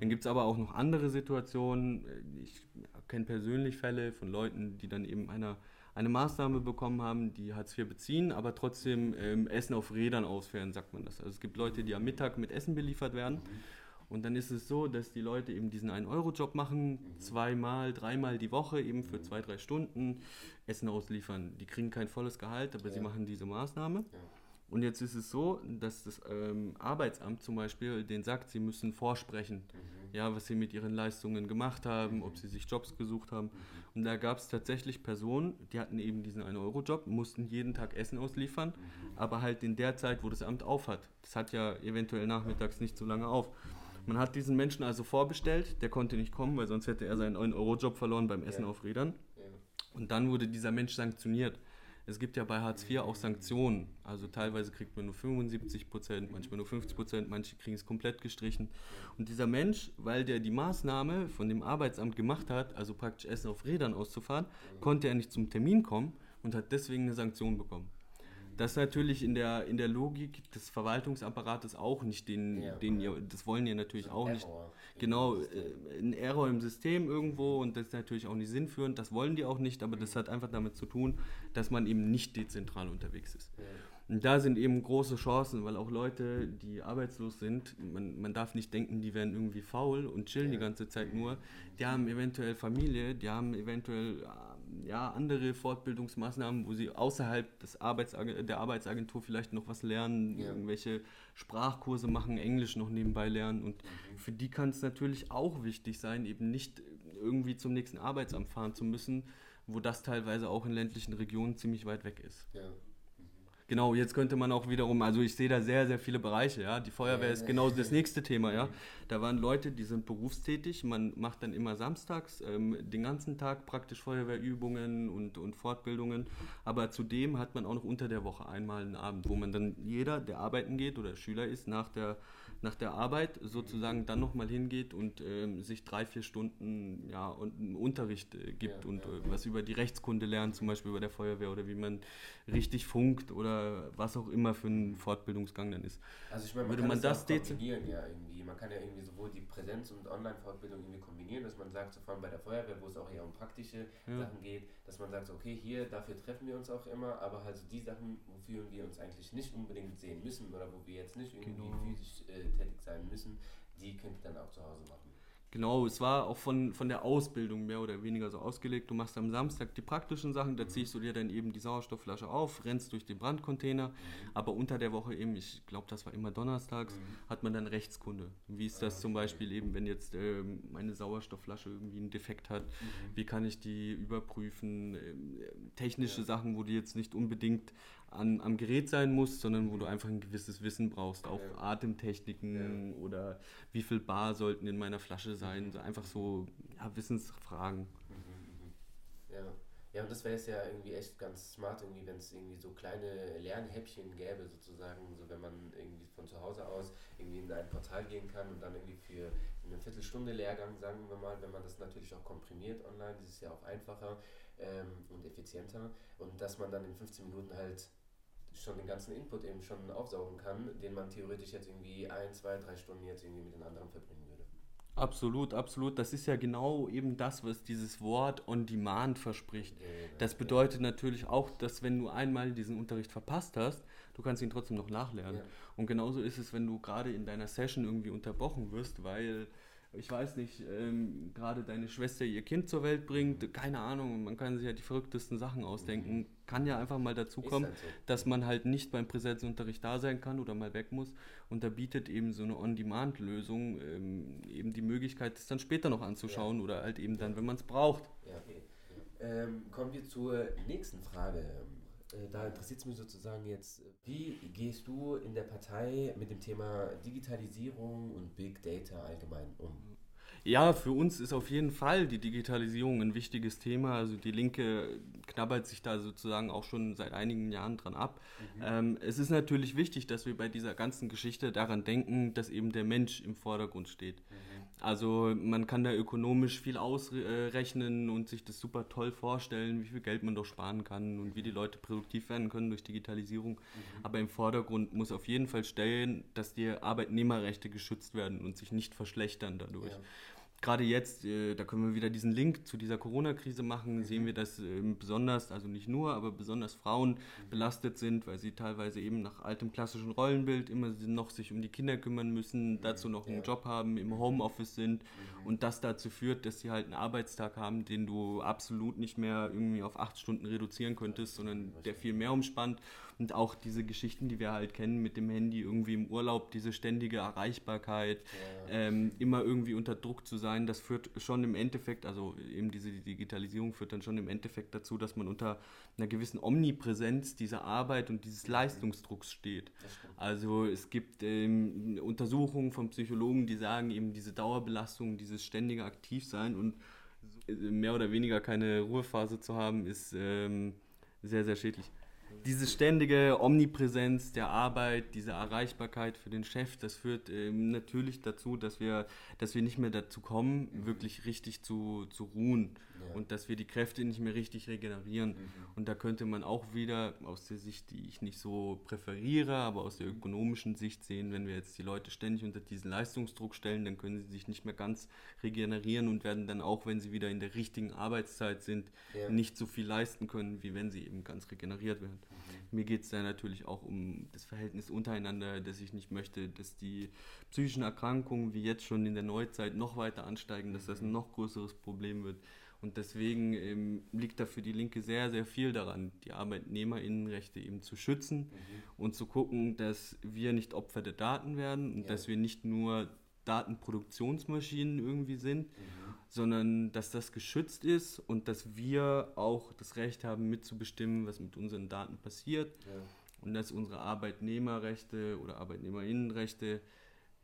Dann gibt es aber auch noch andere Situationen. Ich kenne persönlich Fälle von Leuten, die dann eben einer eine Maßnahme bekommen haben, die Hartz IV beziehen, aber trotzdem ähm, Essen auf Rädern ausfähren, sagt man das. Also es gibt Leute, die am Mittag mit Essen beliefert werden. Und dann ist es so, dass die Leute eben diesen 1-Euro-Job machen, zweimal, dreimal die Woche, eben für zwei, drei Stunden Essen ausliefern. Die kriegen kein volles Gehalt, aber ja. sie machen diese Maßnahme. Ja. Und jetzt ist es so, dass das ähm, Arbeitsamt zum Beispiel den sagt, sie müssen vorsprechen, mhm. Ja, was sie mit ihren Leistungen gemacht haben, ob sie sich Jobs gesucht haben. Und da gab es tatsächlich Personen, die hatten eben diesen 1-Euro-Job, mussten jeden Tag Essen ausliefern, aber halt in der Zeit, wo das Amt auf hat. Das hat ja eventuell nachmittags nicht so lange auf. Man hat diesen Menschen also vorbestellt, der konnte nicht kommen, weil sonst hätte er seinen 9-Euro-Job verloren beim Essen ja. auf Rädern. Ja. Und dann wurde dieser Mensch sanktioniert. Es gibt ja bei Hartz IV auch Sanktionen. Also teilweise kriegt man nur 75 Prozent, manchmal nur 50 Prozent, manche kriegen es komplett gestrichen. Und dieser Mensch, weil der die Maßnahme von dem Arbeitsamt gemacht hat, also praktisch Essen auf Rädern auszufahren, konnte er nicht zum Termin kommen und hat deswegen eine Sanktion bekommen. Das ist natürlich in der, in der Logik des Verwaltungsapparates auch nicht den, ja. den ihr, das wollen ihr natürlich auch nicht. Genau, äh, ein Error im System irgendwo und das ist natürlich auch nicht sinnführend, das wollen die auch nicht, aber das hat einfach damit zu tun, dass man eben nicht dezentral unterwegs ist. Ja. Und da sind eben große Chancen, weil auch Leute, die arbeitslos sind, man, man darf nicht denken, die werden irgendwie faul und chillen ja. die ganze Zeit nur. Die haben eventuell Familie, die haben eventuell ja, andere Fortbildungsmaßnahmen, wo sie außerhalb des Arbeitsag der Arbeitsagentur vielleicht noch was lernen, ja. irgendwelche Sprachkurse machen, Englisch noch nebenbei lernen. Und mhm. für die kann es natürlich auch wichtig sein, eben nicht irgendwie zum nächsten Arbeitsamt fahren zu müssen, wo das teilweise auch in ländlichen Regionen ziemlich weit weg ist. Ja. Genau, jetzt könnte man auch wiederum, also ich sehe da sehr, sehr viele Bereiche, ja. Die Feuerwehr ist genau das nächste Thema, ja. Da waren Leute, die sind berufstätig, man macht dann immer samstags ähm, den ganzen Tag praktisch Feuerwehrübungen und, und Fortbildungen, aber zudem hat man auch noch unter der Woche einmal einen Abend, wo man dann jeder, der arbeiten geht oder Schüler ist, nach der nach der Arbeit sozusagen dann nochmal hingeht und ähm, sich drei, vier Stunden ja, und Unterricht äh, gibt ja, und ja. Äh, was über die Rechtskunde lernt, zum Beispiel bei der Feuerwehr oder wie man richtig funkt oder was auch immer für ein Fortbildungsgang dann ist. Also ich meine, man Würde man das, das ja irgendwie. Man kann ja irgendwie sowohl die Präsenz- und Online-Fortbildung irgendwie kombinieren, dass man sagt, so vor allem bei der Feuerwehr, wo es auch eher um praktische Sachen geht, dass man sagt, so, okay, hier, dafür treffen wir uns auch immer, aber halt so die Sachen, wofür wir uns eigentlich nicht unbedingt sehen müssen oder wo wir jetzt nicht irgendwie genau. physisch äh, tätig sein müssen, die könnt ihr dann auch zu Hause machen. Genau, es war auch von, von der Ausbildung mehr oder weniger so ausgelegt. Du machst am Samstag die praktischen Sachen, da mhm. ziehst du dir dann eben die Sauerstoffflasche auf, rennst durch den Brandcontainer. Mhm. Aber unter der Woche eben, ich glaube, das war immer donnerstags, mhm. hat man dann Rechtskunde. Wie ist das ah, zum Beispiel eben, wenn jetzt äh, meine Sauerstoffflasche irgendwie einen Defekt hat? Wie kann ich die überprüfen? Äh, technische. Sachen, wo du jetzt nicht unbedingt an, am Gerät sein musst, sondern wo du einfach ein gewisses Wissen brauchst, auch ja. Atemtechniken ja. oder wie viel Bar sollten in meiner Flasche sein, so einfach so ja, Wissensfragen. Mhm, mhm. Ja. Ja, und das wäre jetzt ja irgendwie echt ganz smart, irgendwie, wenn es irgendwie so kleine Lernhäppchen gäbe, sozusagen, so wenn man irgendwie von zu Hause aus irgendwie in ein Portal gehen kann und dann irgendwie für eine Viertelstunde Lehrgang, sagen wir mal, wenn man das natürlich auch komprimiert online, das ist ja auch einfacher ähm, und effizienter und dass man dann in 15 Minuten halt schon den ganzen Input eben schon aufsaugen kann, den man theoretisch jetzt irgendwie ein, zwei, drei Stunden jetzt irgendwie mit den anderen verbringen würde. Absolut, absolut. Das ist ja genau eben das, was dieses Wort on demand verspricht. Das bedeutet natürlich auch, dass wenn du einmal diesen Unterricht verpasst hast, du kannst ihn trotzdem noch nachlernen. Ja. Und genauso ist es, wenn du gerade in deiner Session irgendwie unterbrochen wirst, weil ich weiß nicht, ähm, gerade deine Schwester ihr Kind zur Welt bringt, keine Ahnung, man kann sich ja die verrücktesten Sachen ausdenken. Kann ja einfach mal dazu kommen, halt so. dass man halt nicht beim Präsenzunterricht da sein kann oder mal weg muss. Und da bietet eben so eine On-Demand-Lösung ähm, eben die Möglichkeit, das dann später noch anzuschauen ja. oder halt eben dann, wenn man es braucht. Ja. Okay. Ähm, kommen wir zur nächsten Frage. Äh, da interessiert es mich sozusagen jetzt, wie gehst du in der Partei mit dem Thema Digitalisierung und Big Data allgemein um? Ja, für uns ist auf jeden Fall die Digitalisierung ein wichtiges Thema. Also die Linke knabbert sich da sozusagen auch schon seit einigen Jahren dran ab. Mhm. Ähm, es ist natürlich wichtig, dass wir bei dieser ganzen Geschichte daran denken, dass eben der Mensch im Vordergrund steht. Mhm. Also man kann da ökonomisch viel ausrechnen und sich das super toll vorstellen, wie viel Geld man doch sparen kann und wie die Leute produktiv werden können durch Digitalisierung. Mhm. Aber im Vordergrund muss auf jeden Fall stellen, dass die Arbeitnehmerrechte geschützt werden und sich nicht verschlechtern dadurch. Ja. Gerade jetzt, äh, da können wir wieder diesen Link zu dieser Corona-Krise machen, sehen wir, dass äh, besonders, also nicht nur, aber besonders Frauen belastet sind, weil sie teilweise eben nach altem klassischen Rollenbild immer noch sich um die Kinder kümmern müssen, dazu noch einen Job haben, im Homeoffice sind. Und das dazu führt, dass sie halt einen Arbeitstag haben, den du absolut nicht mehr irgendwie auf acht Stunden reduzieren könntest, sondern der viel mehr umspannt und auch diese Geschichten, die wir halt kennen mit dem Handy irgendwie im Urlaub, diese ständige Erreichbarkeit, ja. ähm, immer irgendwie unter Druck zu sein, das führt schon im Endeffekt, also eben diese Digitalisierung führt dann schon im Endeffekt dazu, dass man unter einer gewissen Omnipräsenz dieser Arbeit und dieses Leistungsdrucks steht. Also es gibt ähm, Untersuchungen von Psychologen, die sagen eben diese Dauerbelastung, dieses ständige Aktivsein und mehr oder weniger keine Ruhephase zu haben, ist ähm, sehr, sehr schädlich diese ständige Omnipräsenz der Arbeit, diese Erreichbarkeit für den Chef, das führt ähm, natürlich dazu, dass wir, dass wir nicht mehr dazu kommen, mhm. wirklich richtig zu, zu ruhen ja. und dass wir die Kräfte nicht mehr richtig regenerieren. Mhm. Und da könnte man auch wieder aus der Sicht, die ich nicht so präferiere, aber aus der ökonomischen Sicht sehen, wenn wir jetzt die Leute ständig unter diesen Leistungsdruck stellen, dann können sie sich nicht mehr ganz regenerieren und werden dann auch, wenn sie wieder in der richtigen Arbeitszeit sind, ja. nicht so viel leisten können, wie wenn sie eben ganz regeneriert werden. Mhm. Mir geht es da natürlich auch um das Verhältnis untereinander, dass ich nicht möchte, dass die psychischen Erkrankungen wie jetzt schon in der Neuzeit noch weiter ansteigen, dass das ein noch größeres Problem wird. Und deswegen ähm, liegt da für die Linke sehr, sehr viel daran, die Arbeitnehmerinnenrechte eben zu schützen mhm. und zu gucken, dass wir nicht Opfer der Daten werden und ja. dass wir nicht nur Datenproduktionsmaschinen irgendwie sind, mhm sondern dass das geschützt ist und dass wir auch das Recht haben, mitzubestimmen, was mit unseren Daten passiert. Ja. Und dass unsere Arbeitnehmerrechte oder Arbeitnehmerinnenrechte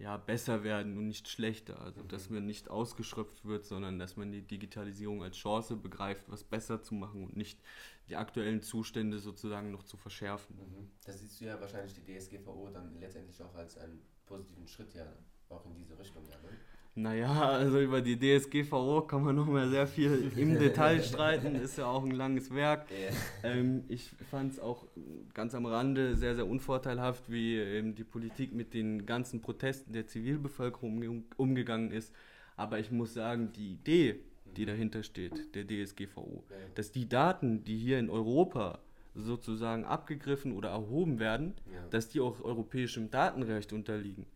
ja, besser werden und nicht schlechter. Also, mhm. dass man nicht ausgeschöpft wird, sondern dass man die Digitalisierung als Chance begreift, was besser zu machen und nicht die aktuellen Zustände sozusagen noch zu verschärfen. Mhm. Da siehst du ja wahrscheinlich die DSGVO dann letztendlich auch als einen positiven Schritt ja auch in diese Richtung. Ja, ne? Naja, also über die DSGVO kann man noch mal sehr viel im Detail streiten, ist ja auch ein langes Werk. Yeah. Ähm, ich fand es auch ganz am Rande sehr, sehr unvorteilhaft, wie ähm, die Politik mit den ganzen Protesten der Zivilbevölkerung um, umgegangen ist. Aber ich muss sagen, die Idee, die dahinter steht, der DSGVO, dass die Daten, die hier in Europa sozusagen abgegriffen oder erhoben werden, yeah. dass die auch europäischem Datenrecht unterliegen.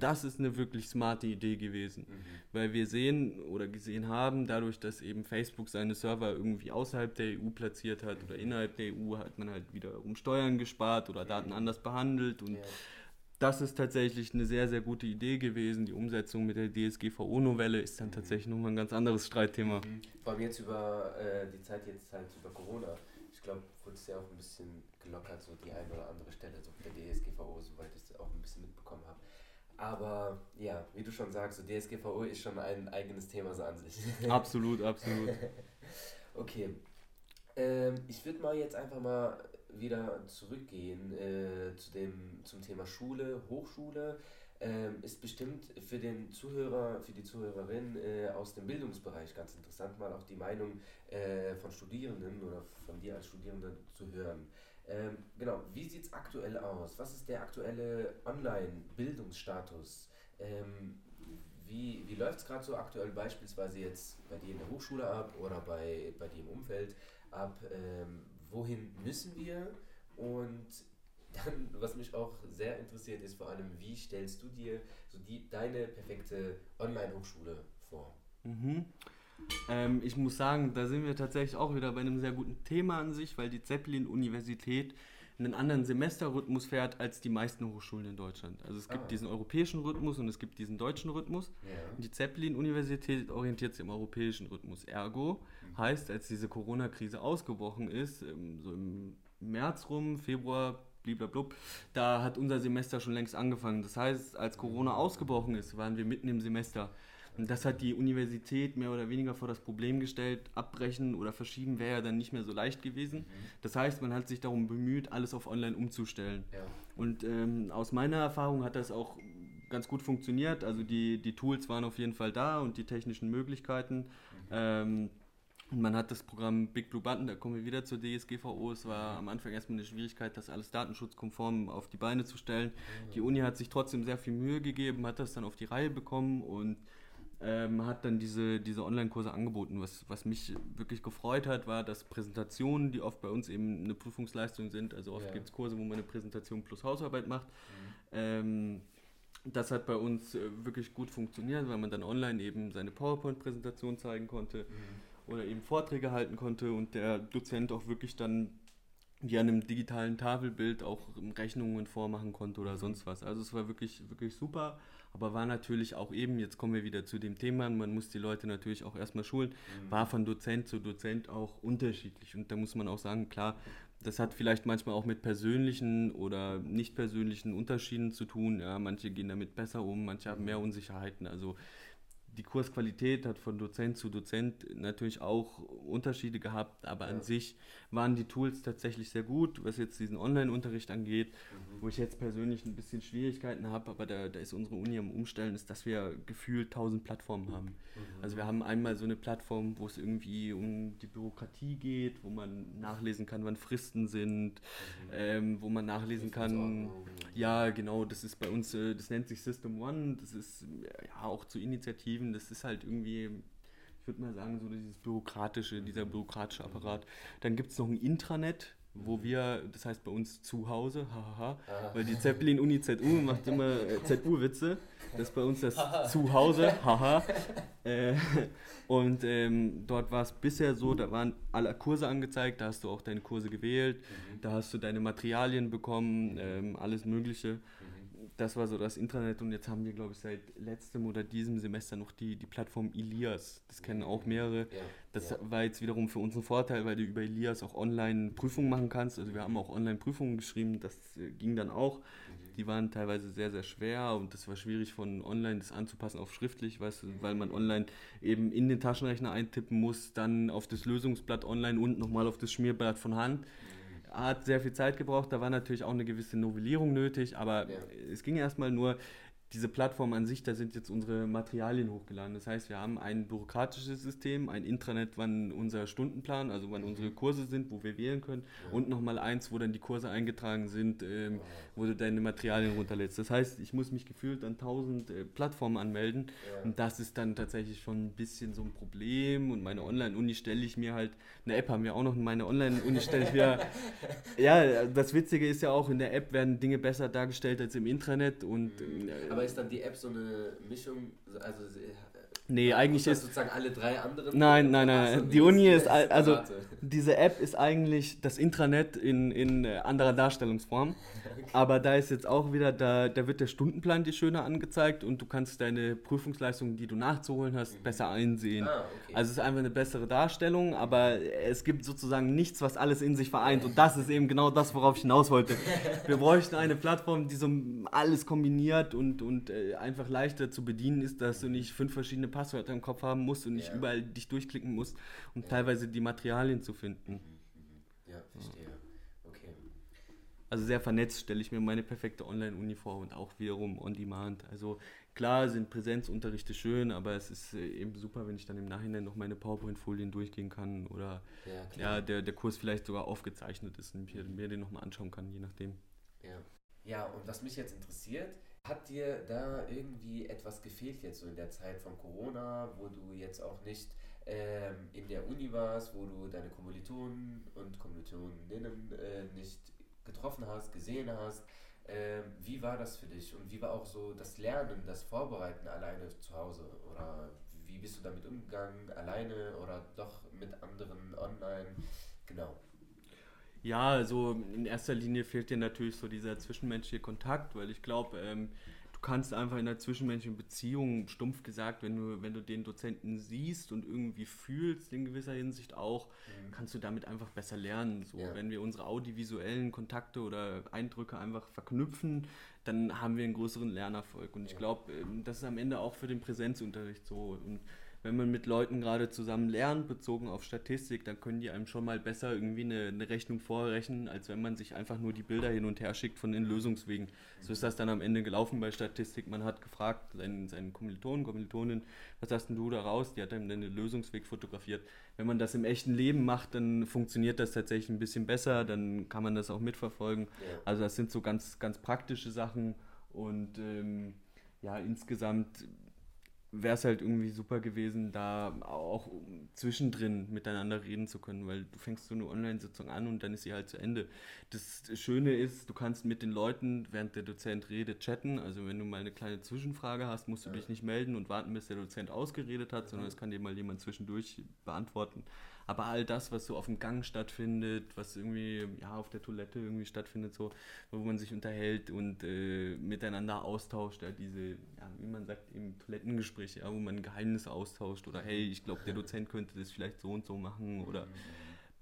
Das ist eine wirklich smarte Idee gewesen, mhm. weil wir sehen oder gesehen haben, dadurch, dass eben Facebook seine Server irgendwie außerhalb der EU platziert hat oder innerhalb der EU, hat man halt wieder um Steuern gespart oder Daten anders behandelt und ja. das ist tatsächlich eine sehr, sehr gute Idee gewesen. Die Umsetzung mit der DSGVO-Novelle ist dann mhm. tatsächlich nochmal ein ganz anderes Streitthema. Mhm. Vor allem jetzt über äh, die Zeit jetzt halt über Corona. Ich glaube, wurde es ja auch ein bisschen gelockert, so die eine oder andere Stelle, so der DSGVO, soweit ich es auch ein bisschen mitbekommen habe. Aber ja, wie du schon sagst, so DSGVO ist schon ein eigenes Thema so an sich. Absolut, absolut. okay. Ähm, ich würde mal jetzt einfach mal wieder zurückgehen äh, zu dem, zum Thema Schule, Hochschule. Ähm, ist bestimmt für den Zuhörer, für die Zuhörerin äh, aus dem Bildungsbereich ganz interessant, mal auch die Meinung äh, von Studierenden oder von dir als Studierender zu hören. Ähm, genau, wie sieht es aktuell aus? Was ist der aktuelle Online-Bildungsstatus? Ähm, wie wie läuft es gerade so aktuell beispielsweise jetzt bei dir in der Hochschule ab oder bei, bei dir im Umfeld ab? Ähm, wohin müssen wir? Und dann, was mich auch sehr interessiert, ist vor allem, wie stellst du dir so die, deine perfekte Online-Hochschule vor? Mhm. Ähm, ich muss sagen, da sind wir tatsächlich auch wieder bei einem sehr guten Thema an sich, weil die Zeppelin-Universität einen anderen Semesterrhythmus fährt als die meisten Hochschulen in Deutschland. Also es gibt ah. diesen europäischen Rhythmus und es gibt diesen deutschen Rhythmus. Ja. Die Zeppelin-Universität orientiert sich im europäischen Rhythmus. Ergo mhm. heißt, als diese Corona-Krise ausgebrochen ist, ähm, so im März rum, Februar, bliblablub, da hat unser Semester schon längst angefangen. Das heißt, als Corona ausgebrochen ist, waren wir mitten im Semester. Und das hat die Universität mehr oder weniger vor das Problem gestellt, abbrechen oder verschieben wäre ja dann nicht mehr so leicht gewesen. Mhm. Das heißt, man hat sich darum bemüht, alles auf Online umzustellen. Ja. Und ähm, aus meiner Erfahrung hat das auch ganz gut funktioniert. Also die, die Tools waren auf jeden Fall da und die technischen Möglichkeiten. Mhm. Ähm, und man hat das Programm Big Blue Button, da kommen wir wieder zur DSGVO. Es war am Anfang erstmal eine Schwierigkeit, das alles datenschutzkonform auf die Beine zu stellen. Die Uni hat sich trotzdem sehr viel Mühe gegeben, hat das dann auf die Reihe bekommen und ähm, hat dann diese, diese Online-Kurse angeboten. Was, was mich wirklich gefreut hat, war, dass Präsentationen, die oft bei uns eben eine Prüfungsleistung sind, also oft ja. gibt es Kurse, wo man eine Präsentation plus Hausarbeit macht. Mhm. Ähm, das hat bei uns äh, wirklich gut funktioniert, weil man dann online eben seine PowerPoint-Präsentation zeigen konnte mhm. oder eben Vorträge halten konnte und der Dozent auch wirklich dann wie an einem digitalen Tafelbild auch Rechnungen vormachen konnte oder sonst was. Also es war wirklich, wirklich super, aber war natürlich auch eben, jetzt kommen wir wieder zu dem Thema, man muss die Leute natürlich auch erstmal schulen, mhm. war von Dozent zu Dozent auch unterschiedlich. Und da muss man auch sagen, klar, das hat vielleicht manchmal auch mit persönlichen oder nicht persönlichen Unterschieden zu tun. Ja, manche gehen damit besser um, manche haben mehr Unsicherheiten. Also die Kursqualität hat von Dozent zu Dozent natürlich auch Unterschiede gehabt, aber ja. an sich waren die Tools tatsächlich sehr gut, was jetzt diesen Online-Unterricht angeht, mhm. wo ich jetzt persönlich ein bisschen Schwierigkeiten habe, aber da, da ist unsere Uni am Umstellen, ist, dass wir gefühlt tausend Plattformen haben. Mhm. Also wir haben einmal so eine Plattform, wo es irgendwie um die Bürokratie geht, wo man nachlesen kann, wann Fristen sind, mhm. ähm, wo man nachlesen kann, ja genau, das ist bei uns, äh, das nennt sich System One, das ist ja auch zu Initiativen, das ist halt irgendwie ich würde mal sagen, so dieses bürokratische, dieser bürokratische Apparat. Dann gibt es noch ein Intranet, wo wir, das heißt bei uns zu Hause, hahaha, ah. weil die Zeppelin-Uni ZU macht immer äh, ZU-Witze. Das ist bei uns das Zuhause, haha. Äh, und ähm, dort war es bisher so, da waren alle Kurse angezeigt, da hast du auch deine Kurse gewählt, mhm. da hast du deine Materialien bekommen, ähm, alles Mögliche das war so das Intranet und jetzt haben wir, glaube ich, seit letztem oder diesem Semester noch die, die Plattform Elias. Das kennen auch mehrere. Ja, das ja. war jetzt wiederum für uns ein Vorteil, weil du über Elias auch online Prüfungen machen kannst. Also wir haben auch online Prüfungen geschrieben, das äh, ging dann auch. Mhm. Die waren teilweise sehr, sehr schwer und das war schwierig von online das anzupassen auf schriftlich, weißt du, weil man online eben in den Taschenrechner eintippen muss, dann auf das Lösungsblatt online und nochmal auf das Schmierblatt von Hand hat sehr viel Zeit gebraucht. Da war natürlich auch eine gewisse Novellierung nötig, aber ja. es ging erstmal nur, diese Plattform an sich, da sind jetzt unsere Materialien hochgeladen. Das heißt, wir haben ein bürokratisches System, ein Intranet, wann unser Stundenplan, also wann unsere Kurse sind, wo wir wählen können, ja. und nochmal eins, wo dann die Kurse eingetragen sind, ähm, wo du deine Materialien runterlädst. Das heißt, ich muss mich gefühlt an tausend äh, Plattformen anmelden ja. und das ist dann tatsächlich schon ein bisschen so ein Problem und meine Online-Uni stelle ich mir halt, eine App haben wir auch noch, meine Online-Uni stelle ich mir, ja, das Witzige ist ja auch, in der App werden Dinge besser dargestellt als im Intranet und äh, aber ist dann die App so eine Mischung, also Nee, eigentlich ist sozusagen alle drei anderen. Nein, nein, nein. Die Uni ist also diese App ist eigentlich das Intranet in, in äh, anderer Darstellungsform. Aber da ist jetzt auch wieder, da, da wird der Stundenplan dir schöner angezeigt und du kannst deine Prüfungsleistungen, die du nachzuholen hast, mhm. besser einsehen. Ah, okay. Also es ist einfach eine bessere Darstellung, aber es gibt sozusagen nichts, was alles in sich vereint. Und das ist eben genau das, worauf ich hinaus wollte. Wir bräuchten eine Plattform, die so alles kombiniert und, und äh, einfach leichter zu bedienen ist, dass du nicht fünf verschiedene Passwörter im Kopf haben musst und nicht ja. überall dich durchklicken musst, um ja. teilweise die Materialien zu finden. Mhm, mhm. Ja, verstehe. Okay. Also sehr vernetzt stelle ich mir meine perfekte Online-Uni vor und auch wiederum on demand. Also klar sind Präsenzunterrichte schön, aber es ist äh, eben super, wenn ich dann im Nachhinein noch meine PowerPoint-Folien durchgehen kann oder ja, ja, der, der Kurs vielleicht sogar aufgezeichnet ist und mir, mir den nochmal anschauen kann, je nachdem. Ja. ja, und was mich jetzt interessiert, hat dir da irgendwie etwas gefehlt jetzt so in der Zeit von Corona, wo du jetzt auch nicht ähm, in der Uni warst, wo du deine Kommilitonen und Kommilitoninnen äh, nicht getroffen hast, gesehen hast? Ähm, wie war das für dich und wie war auch so das Lernen, das Vorbereiten alleine zu Hause? Oder wie bist du damit umgegangen, alleine oder doch mit anderen online? Genau. Ja, also in erster Linie fehlt dir natürlich so dieser zwischenmenschliche Kontakt, weil ich glaube, ähm, du kannst einfach in einer zwischenmenschlichen Beziehung, stumpf gesagt, wenn du, wenn du den Dozenten siehst und irgendwie fühlst, in gewisser Hinsicht auch, mhm. kannst du damit einfach besser lernen. So, ja. wenn wir unsere audiovisuellen Kontakte oder Eindrücke einfach verknüpfen, dann haben wir einen größeren Lernerfolg. Und ich glaube, ähm, das ist am Ende auch für den Präsenzunterricht so. Und wenn man mit Leuten gerade zusammen lernt, bezogen auf Statistik, dann können die einem schon mal besser irgendwie eine, eine, Rechnung vorrechnen, als wenn man sich einfach nur die Bilder hin und her schickt von den Lösungswegen. So ist das dann am Ende gelaufen bei Statistik. Man hat gefragt, seinen, seinen Kommilitonen, Kommilitonen, was hast denn du da raus? Die hat dann den Lösungsweg fotografiert. Wenn man das im echten Leben macht, dann funktioniert das tatsächlich ein bisschen besser, dann kann man das auch mitverfolgen. Also das sind so ganz, ganz praktische Sachen und ähm, ja, insgesamt wäre es halt irgendwie super gewesen, da auch zwischendrin miteinander reden zu können, weil du fängst so eine Online-Sitzung an und dann ist sie halt zu Ende. Das Schöne ist, du kannst mit den Leuten, während der Dozent redet, chatten. Also wenn du mal eine kleine Zwischenfrage hast, musst du dich nicht melden und warten, bis der Dozent ausgeredet hat, sondern es kann dir mal jemand zwischendurch beantworten. Aber all das, was so auf dem Gang stattfindet, was irgendwie ja, auf der Toilette irgendwie stattfindet, so, wo man sich unterhält und äh, miteinander austauscht, ja, diese, ja, wie man sagt, eben Toilettengespräche, ja, wo man Geheimnisse austauscht oder hey, ich glaube, der Dozent könnte das vielleicht so und so machen oder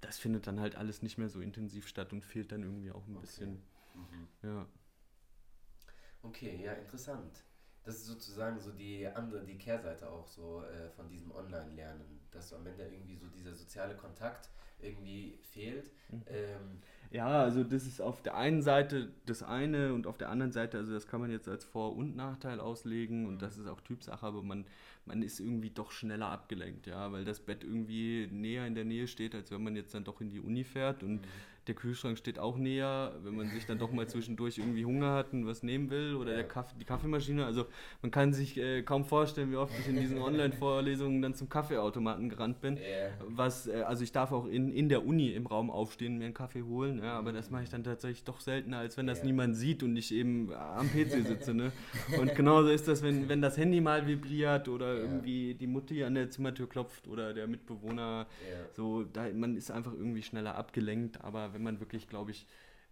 das findet dann halt alles nicht mehr so intensiv statt und fehlt dann irgendwie auch ein okay. bisschen. Mhm. Ja. Okay, ja, interessant. Das ist sozusagen so die andere, die Kehrseite auch so äh, von diesem Online-Lernen, dass am Ende irgendwie so dieser soziale Kontakt irgendwie fehlt. Mhm. Ähm, ja, also das ist auf der einen Seite das eine und auf der anderen Seite, also das kann man jetzt als Vor- und Nachteil auslegen und mhm. das ist auch Typsache, aber man, man ist irgendwie doch schneller abgelenkt, ja, weil das Bett irgendwie näher in der Nähe steht, als wenn man jetzt dann doch in die Uni fährt und mhm der Kühlschrank steht auch näher, wenn man sich dann doch mal zwischendurch irgendwie Hunger hat und was nehmen will oder der Kaffee, die Kaffeemaschine. Also man kann sich äh, kaum vorstellen, wie oft ich in diesen Online-Vorlesungen dann zum Kaffeeautomaten gerannt bin. Was, äh, also ich darf auch in, in der Uni im Raum aufstehen und mir einen Kaffee holen, ja, aber das mache ich dann tatsächlich doch seltener, als wenn das niemand sieht und ich eben am PC sitze. Ne? Und genauso ist das, wenn, wenn das Handy mal vibriert oder irgendwie die Mutti an der Zimmertür klopft oder der Mitbewohner. So, da, man ist einfach irgendwie schneller abgelenkt, aber wenn wenn man wirklich, glaube ich,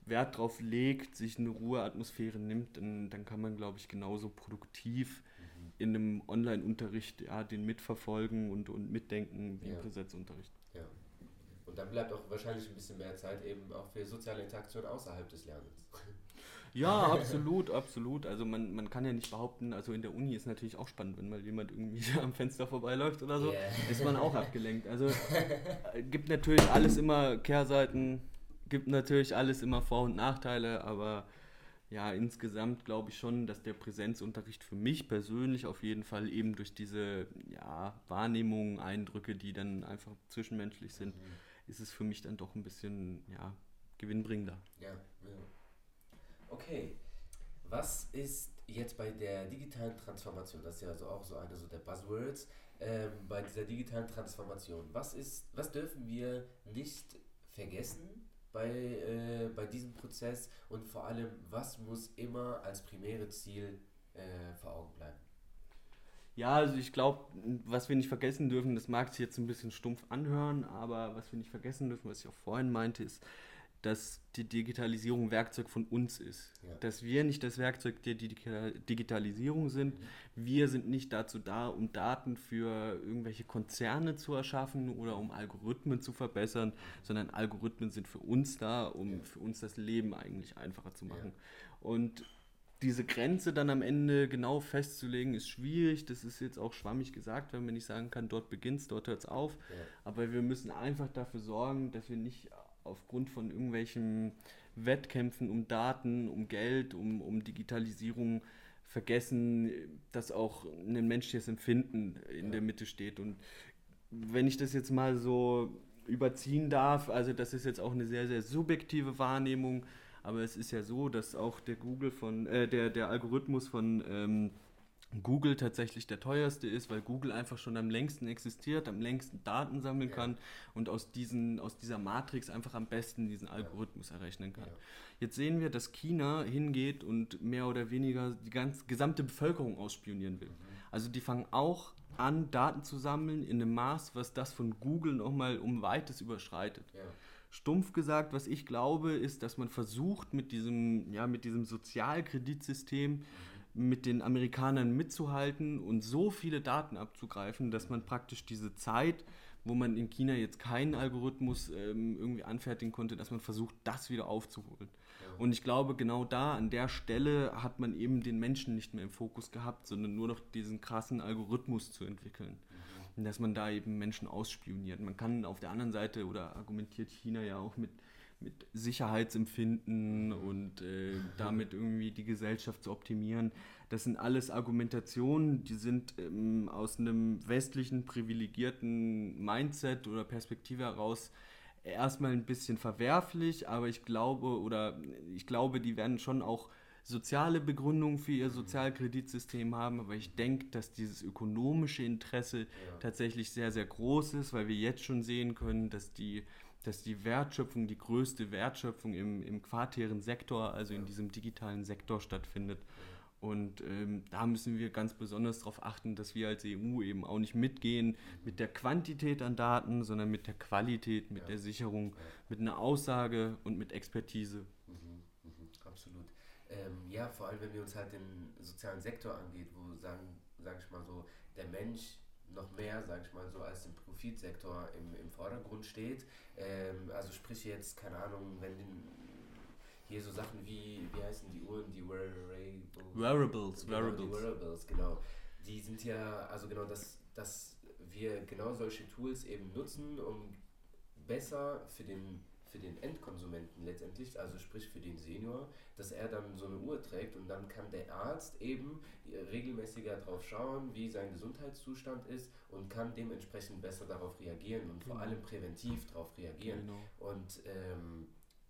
Wert drauf legt, sich eine Ruheatmosphäre nimmt, dann, dann kann man, glaube ich, genauso produktiv mhm. in einem Online-Unterricht ja, den mitverfolgen und, und mitdenken wie ja. im Präsenzunterricht. Ja. Und dann bleibt auch wahrscheinlich ein bisschen mehr Zeit eben auch für soziale Interaktion außerhalb des Lernens. Ja, absolut, absolut. Also man, man kann ja nicht behaupten, also in der Uni ist natürlich auch spannend, wenn mal jemand irgendwie am Fenster vorbeiläuft oder so, yeah. ist man auch abgelenkt. Also äh, gibt natürlich alles immer Kehrseiten, gibt natürlich alles immer Vor- und Nachteile, aber ja, insgesamt glaube ich schon, dass der Präsenzunterricht für mich persönlich auf jeden Fall eben durch diese ja, Wahrnehmungen, Eindrücke, die dann einfach zwischenmenschlich sind, mhm. ist es für mich dann doch ein bisschen ja, gewinnbringender. Ja, ja. Okay. Was ist jetzt bei der digitalen Transformation, das ist ja also auch so eine so der Buzzwords, ähm, bei dieser digitalen Transformation, was ist, was dürfen wir nicht vergessen bei, äh, bei diesem Prozess und vor allem, was muss immer als primäre Ziel äh, vor Augen bleiben? Ja, also ich glaube, was wir nicht vergessen dürfen, das mag sich jetzt ein bisschen stumpf anhören, aber was wir nicht vergessen dürfen, was ich auch vorhin meinte, ist, dass die Digitalisierung Werkzeug von uns ist. Ja. Dass wir nicht das Werkzeug der Digitalisierung sind. Mhm. Wir sind nicht dazu da, um Daten für irgendwelche Konzerne zu erschaffen oder um Algorithmen zu verbessern, sondern Algorithmen sind für uns da, um ja. für uns das Leben eigentlich einfacher zu machen. Ja. Und diese Grenze dann am Ende genau festzulegen, ist schwierig. Das ist jetzt auch schwammig gesagt, wenn man nicht sagen kann, dort beginnt es, dort hört es auf. Aber wir müssen einfach dafür sorgen, dass wir nicht aufgrund von irgendwelchen Wettkämpfen um Daten, um Geld, um, um Digitalisierung vergessen, dass auch ein menschliches Empfinden in ja. der Mitte steht. Und wenn ich das jetzt mal so überziehen darf, also das ist jetzt auch eine sehr, sehr subjektive Wahrnehmung, aber es ist ja so, dass auch der Google von, äh, der, der Algorithmus von ähm, Google tatsächlich der teuerste ist, weil Google einfach schon am längsten existiert, am längsten Daten sammeln kann und aus, diesen, aus dieser Matrix einfach am besten diesen Algorithmus errechnen kann. Jetzt sehen wir, dass China hingeht und mehr oder weniger die ganze gesamte Bevölkerung ausspionieren will. Mhm. Also die fangen auch an, Daten zu sammeln in einem Maß, was das von Google nochmal um weites überschreitet. Ja. Stumpf gesagt, was ich glaube, ist, dass man versucht, mit diesem, ja, mit diesem Sozialkreditsystem mhm mit den Amerikanern mitzuhalten und so viele Daten abzugreifen, dass man praktisch diese Zeit, wo man in China jetzt keinen Algorithmus ähm, irgendwie anfertigen konnte, dass man versucht, das wieder aufzuholen. Ja. Und ich glaube, genau da, an der Stelle, hat man eben den Menschen nicht mehr im Fokus gehabt, sondern nur noch diesen krassen Algorithmus zu entwickeln. Mhm. Und dass man da eben Menschen ausspioniert. Man kann auf der anderen Seite, oder argumentiert China ja auch mit mit Sicherheitsempfinden und äh, damit irgendwie die Gesellschaft zu optimieren. Das sind alles Argumentationen, die sind ähm, aus einem westlichen privilegierten Mindset oder Perspektive heraus erstmal ein bisschen verwerflich, aber ich glaube oder ich glaube, die werden schon auch soziale Begründung für ihr Sozialkreditsystem haben, aber ich denke, dass dieses ökonomische Interesse ja. tatsächlich sehr, sehr groß ist, weil wir jetzt schon sehen können, dass die, dass die Wertschöpfung, die größte Wertschöpfung im, im quartären Sektor, also in diesem digitalen Sektor stattfindet. Und ähm, da müssen wir ganz besonders darauf achten, dass wir als EU eben auch nicht mitgehen mit der Quantität an Daten, sondern mit der Qualität, mit ja. der Sicherung, ja. mit einer Aussage und mit Expertise. Mhm, mhm, absolut. Ähm, ja, vor allem wenn wir uns halt den sozialen Sektor angeht, wo sagen, sage ich mal so, der Mensch noch mehr, sage ich mal so, als im Profitsektor im, im Vordergrund steht. Ähm, also sprich jetzt, keine Ahnung, wenn hier so Sachen wie, wie heißen die Uhren, die Wearables. Wearables, genau, Wearables. Die Wearables, genau. Die sind ja, also genau, dass, dass wir genau solche Tools eben nutzen, um besser für den, für den Endkonsumenten letztendlich, also sprich für den Senior, dass er dann so eine Uhr trägt und dann kann der Arzt eben regelmäßiger darauf schauen, wie sein Gesundheitszustand ist und kann dementsprechend besser darauf reagieren und vor genau. allem präventiv darauf reagieren. Genau. Und ähm,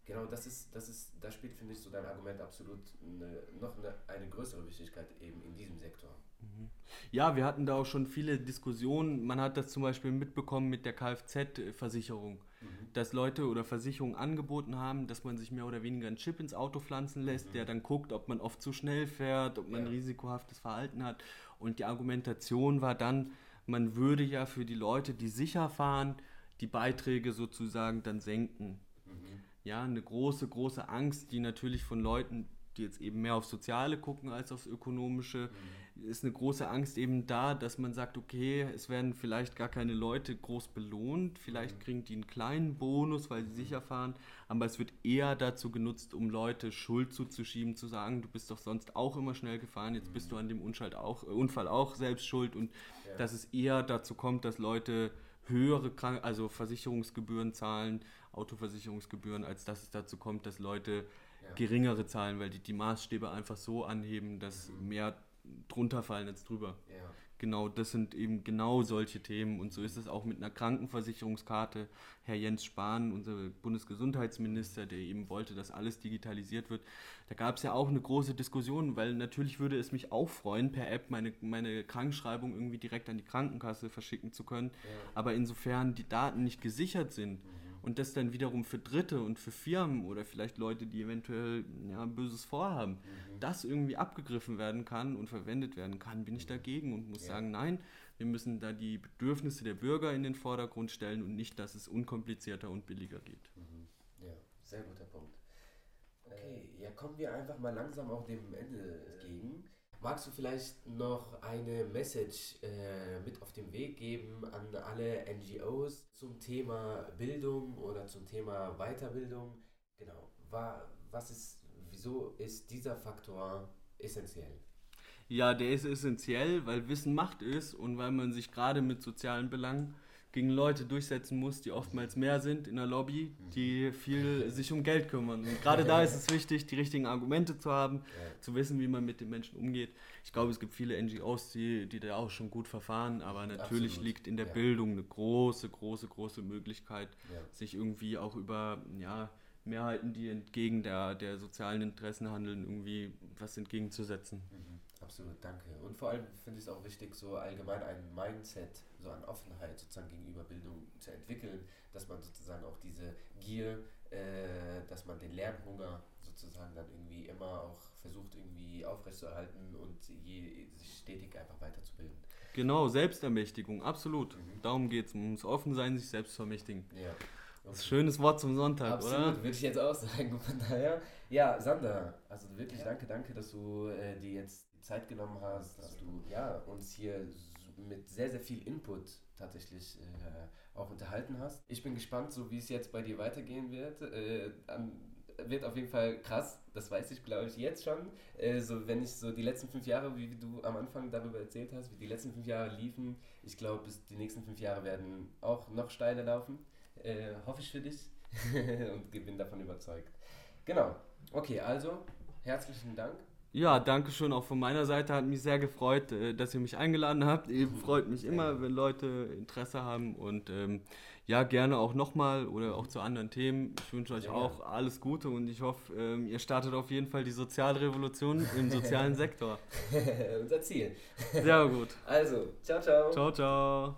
Genau, das ist, das ist, da spielt, finde ich, so dein Argument absolut eine, noch eine, eine größere Wichtigkeit eben in diesem Sektor. Mhm. Ja, wir hatten da auch schon viele Diskussionen. Man hat das zum Beispiel mitbekommen mit der Kfz-Versicherung, mhm. dass Leute oder Versicherungen angeboten haben, dass man sich mehr oder weniger einen Chip ins Auto pflanzen lässt, mhm. der dann guckt, ob man oft zu schnell fährt, ob man ja. risikohaftes Verhalten hat. Und die Argumentation war dann, man würde ja für die Leute, die sicher fahren, die Beiträge sozusagen dann senken ja, eine große, große Angst, die natürlich von Leuten, die jetzt eben mehr aufs Soziale gucken als aufs Ökonomische, mhm. Ist eine große Angst eben da, dass man sagt, okay, es werden vielleicht gar keine Leute groß belohnt, vielleicht mhm. kriegen die einen kleinen Bonus, weil sie sicher fahren, aber es wird eher dazu genutzt, um Leute Schuld zuzuschieben, zu sagen, du bist doch sonst auch immer schnell gefahren, jetzt mhm. bist du an dem Unfall auch, äh, Unfall auch selbst schuld und ja. dass es eher dazu kommt, dass Leute höhere Krank also Versicherungsgebühren zahlen, Autoversicherungsgebühren, als dass es dazu kommt, dass Leute ja. geringere zahlen, weil die die Maßstäbe einfach so anheben, dass mhm. mehr drunter fallen als drüber. Ja. Genau, das sind eben genau solche Themen und so ist es auch mit einer Krankenversicherungskarte. Herr Jens Spahn, unser Bundesgesundheitsminister, der eben wollte, dass alles digitalisiert wird, da gab es ja auch eine große Diskussion, weil natürlich würde es mich auch freuen, per App meine, meine Krankschreibung irgendwie direkt an die Krankenkasse verschicken zu können. Ja. Aber insofern die Daten nicht gesichert sind, mhm und das dann wiederum für Dritte und für Firmen oder vielleicht Leute, die eventuell ja, Böses vorhaben, mhm. das irgendwie abgegriffen werden kann und verwendet werden kann, bin ich mhm. dagegen und muss ja. sagen, nein, wir müssen da die Bedürfnisse der Bürger in den Vordergrund stellen und nicht, dass es unkomplizierter und billiger geht. Mhm. Ja, sehr guter Punkt. Okay, ja, kommen wir einfach mal langsam auch dem Ende entgegen. Magst du vielleicht noch eine Message äh, mit auf den Weg geben an alle NGOs zum Thema Bildung oder zum Thema Weiterbildung? Genau. War, was ist, wieso ist dieser Faktor essentiell? Ja, der ist essentiell, weil Wissen Macht ist und weil man sich gerade mit sozialen Belangen gegen Leute durchsetzen muss, die oftmals mehr sind in der Lobby, die viel sich um Geld kümmern. Und gerade da ist es wichtig, die richtigen Argumente zu haben, zu wissen, wie man mit den Menschen umgeht. Ich glaube, es gibt viele NGOs, die, die da auch schon gut verfahren, aber natürlich Absolut. liegt in der ja. Bildung eine große, große, große Möglichkeit, ja. sich irgendwie auch über ja, Mehrheiten, die entgegen der, der sozialen Interessen handeln, irgendwie was entgegenzusetzen. Mhm. Absolut, danke. Und vor allem finde ich es auch wichtig, so allgemein ein Mindset, so an Offenheit sozusagen gegenüber Bildung zu entwickeln, dass man sozusagen auch diese Gier, äh, dass man den Lernhunger sozusagen dann irgendwie immer auch versucht irgendwie aufrechtzuerhalten und je, sich stetig einfach weiterzubilden. Genau, Selbstermächtigung, absolut. Mhm. Darum geht es. Man muss offen sein, sich selbst vermächtigen. Ja. Das ist ein schönes Wort zum Sonntag, Absolut, oder? würde ich jetzt auch sagen. Von daher, ja, Sander, also wirklich danke, danke, dass du äh, dir jetzt Zeit genommen hast, dass du ja, uns hier mit sehr, sehr viel Input tatsächlich äh, auch unterhalten hast. Ich bin gespannt, so wie es jetzt bei dir weitergehen wird. Äh, an, wird auf jeden Fall krass, das weiß ich, glaube ich, jetzt schon. Äh, so, wenn ich so die letzten fünf Jahre, wie du am Anfang darüber erzählt hast, wie die letzten fünf Jahre liefen, ich glaube, die nächsten fünf Jahre werden auch noch steiler laufen. Äh, hoffe ich für dich und bin davon überzeugt. Genau. Okay, also herzlichen Dank Ja, danke schön auch von meiner Seite. Hat mich sehr gefreut, äh, dass ihr mich eingeladen habt. Eben freut mich immer, wenn Leute Interesse haben und ähm, ja, gerne auch nochmal oder auch zu anderen Themen. Ich wünsche euch ja. auch alles Gute und ich hoffe, ähm, ihr startet auf jeden Fall die Sozialrevolution im sozialen Sektor. Unser Ziel. Sehr gut. Also, ciao, ciao. Ciao, ciao.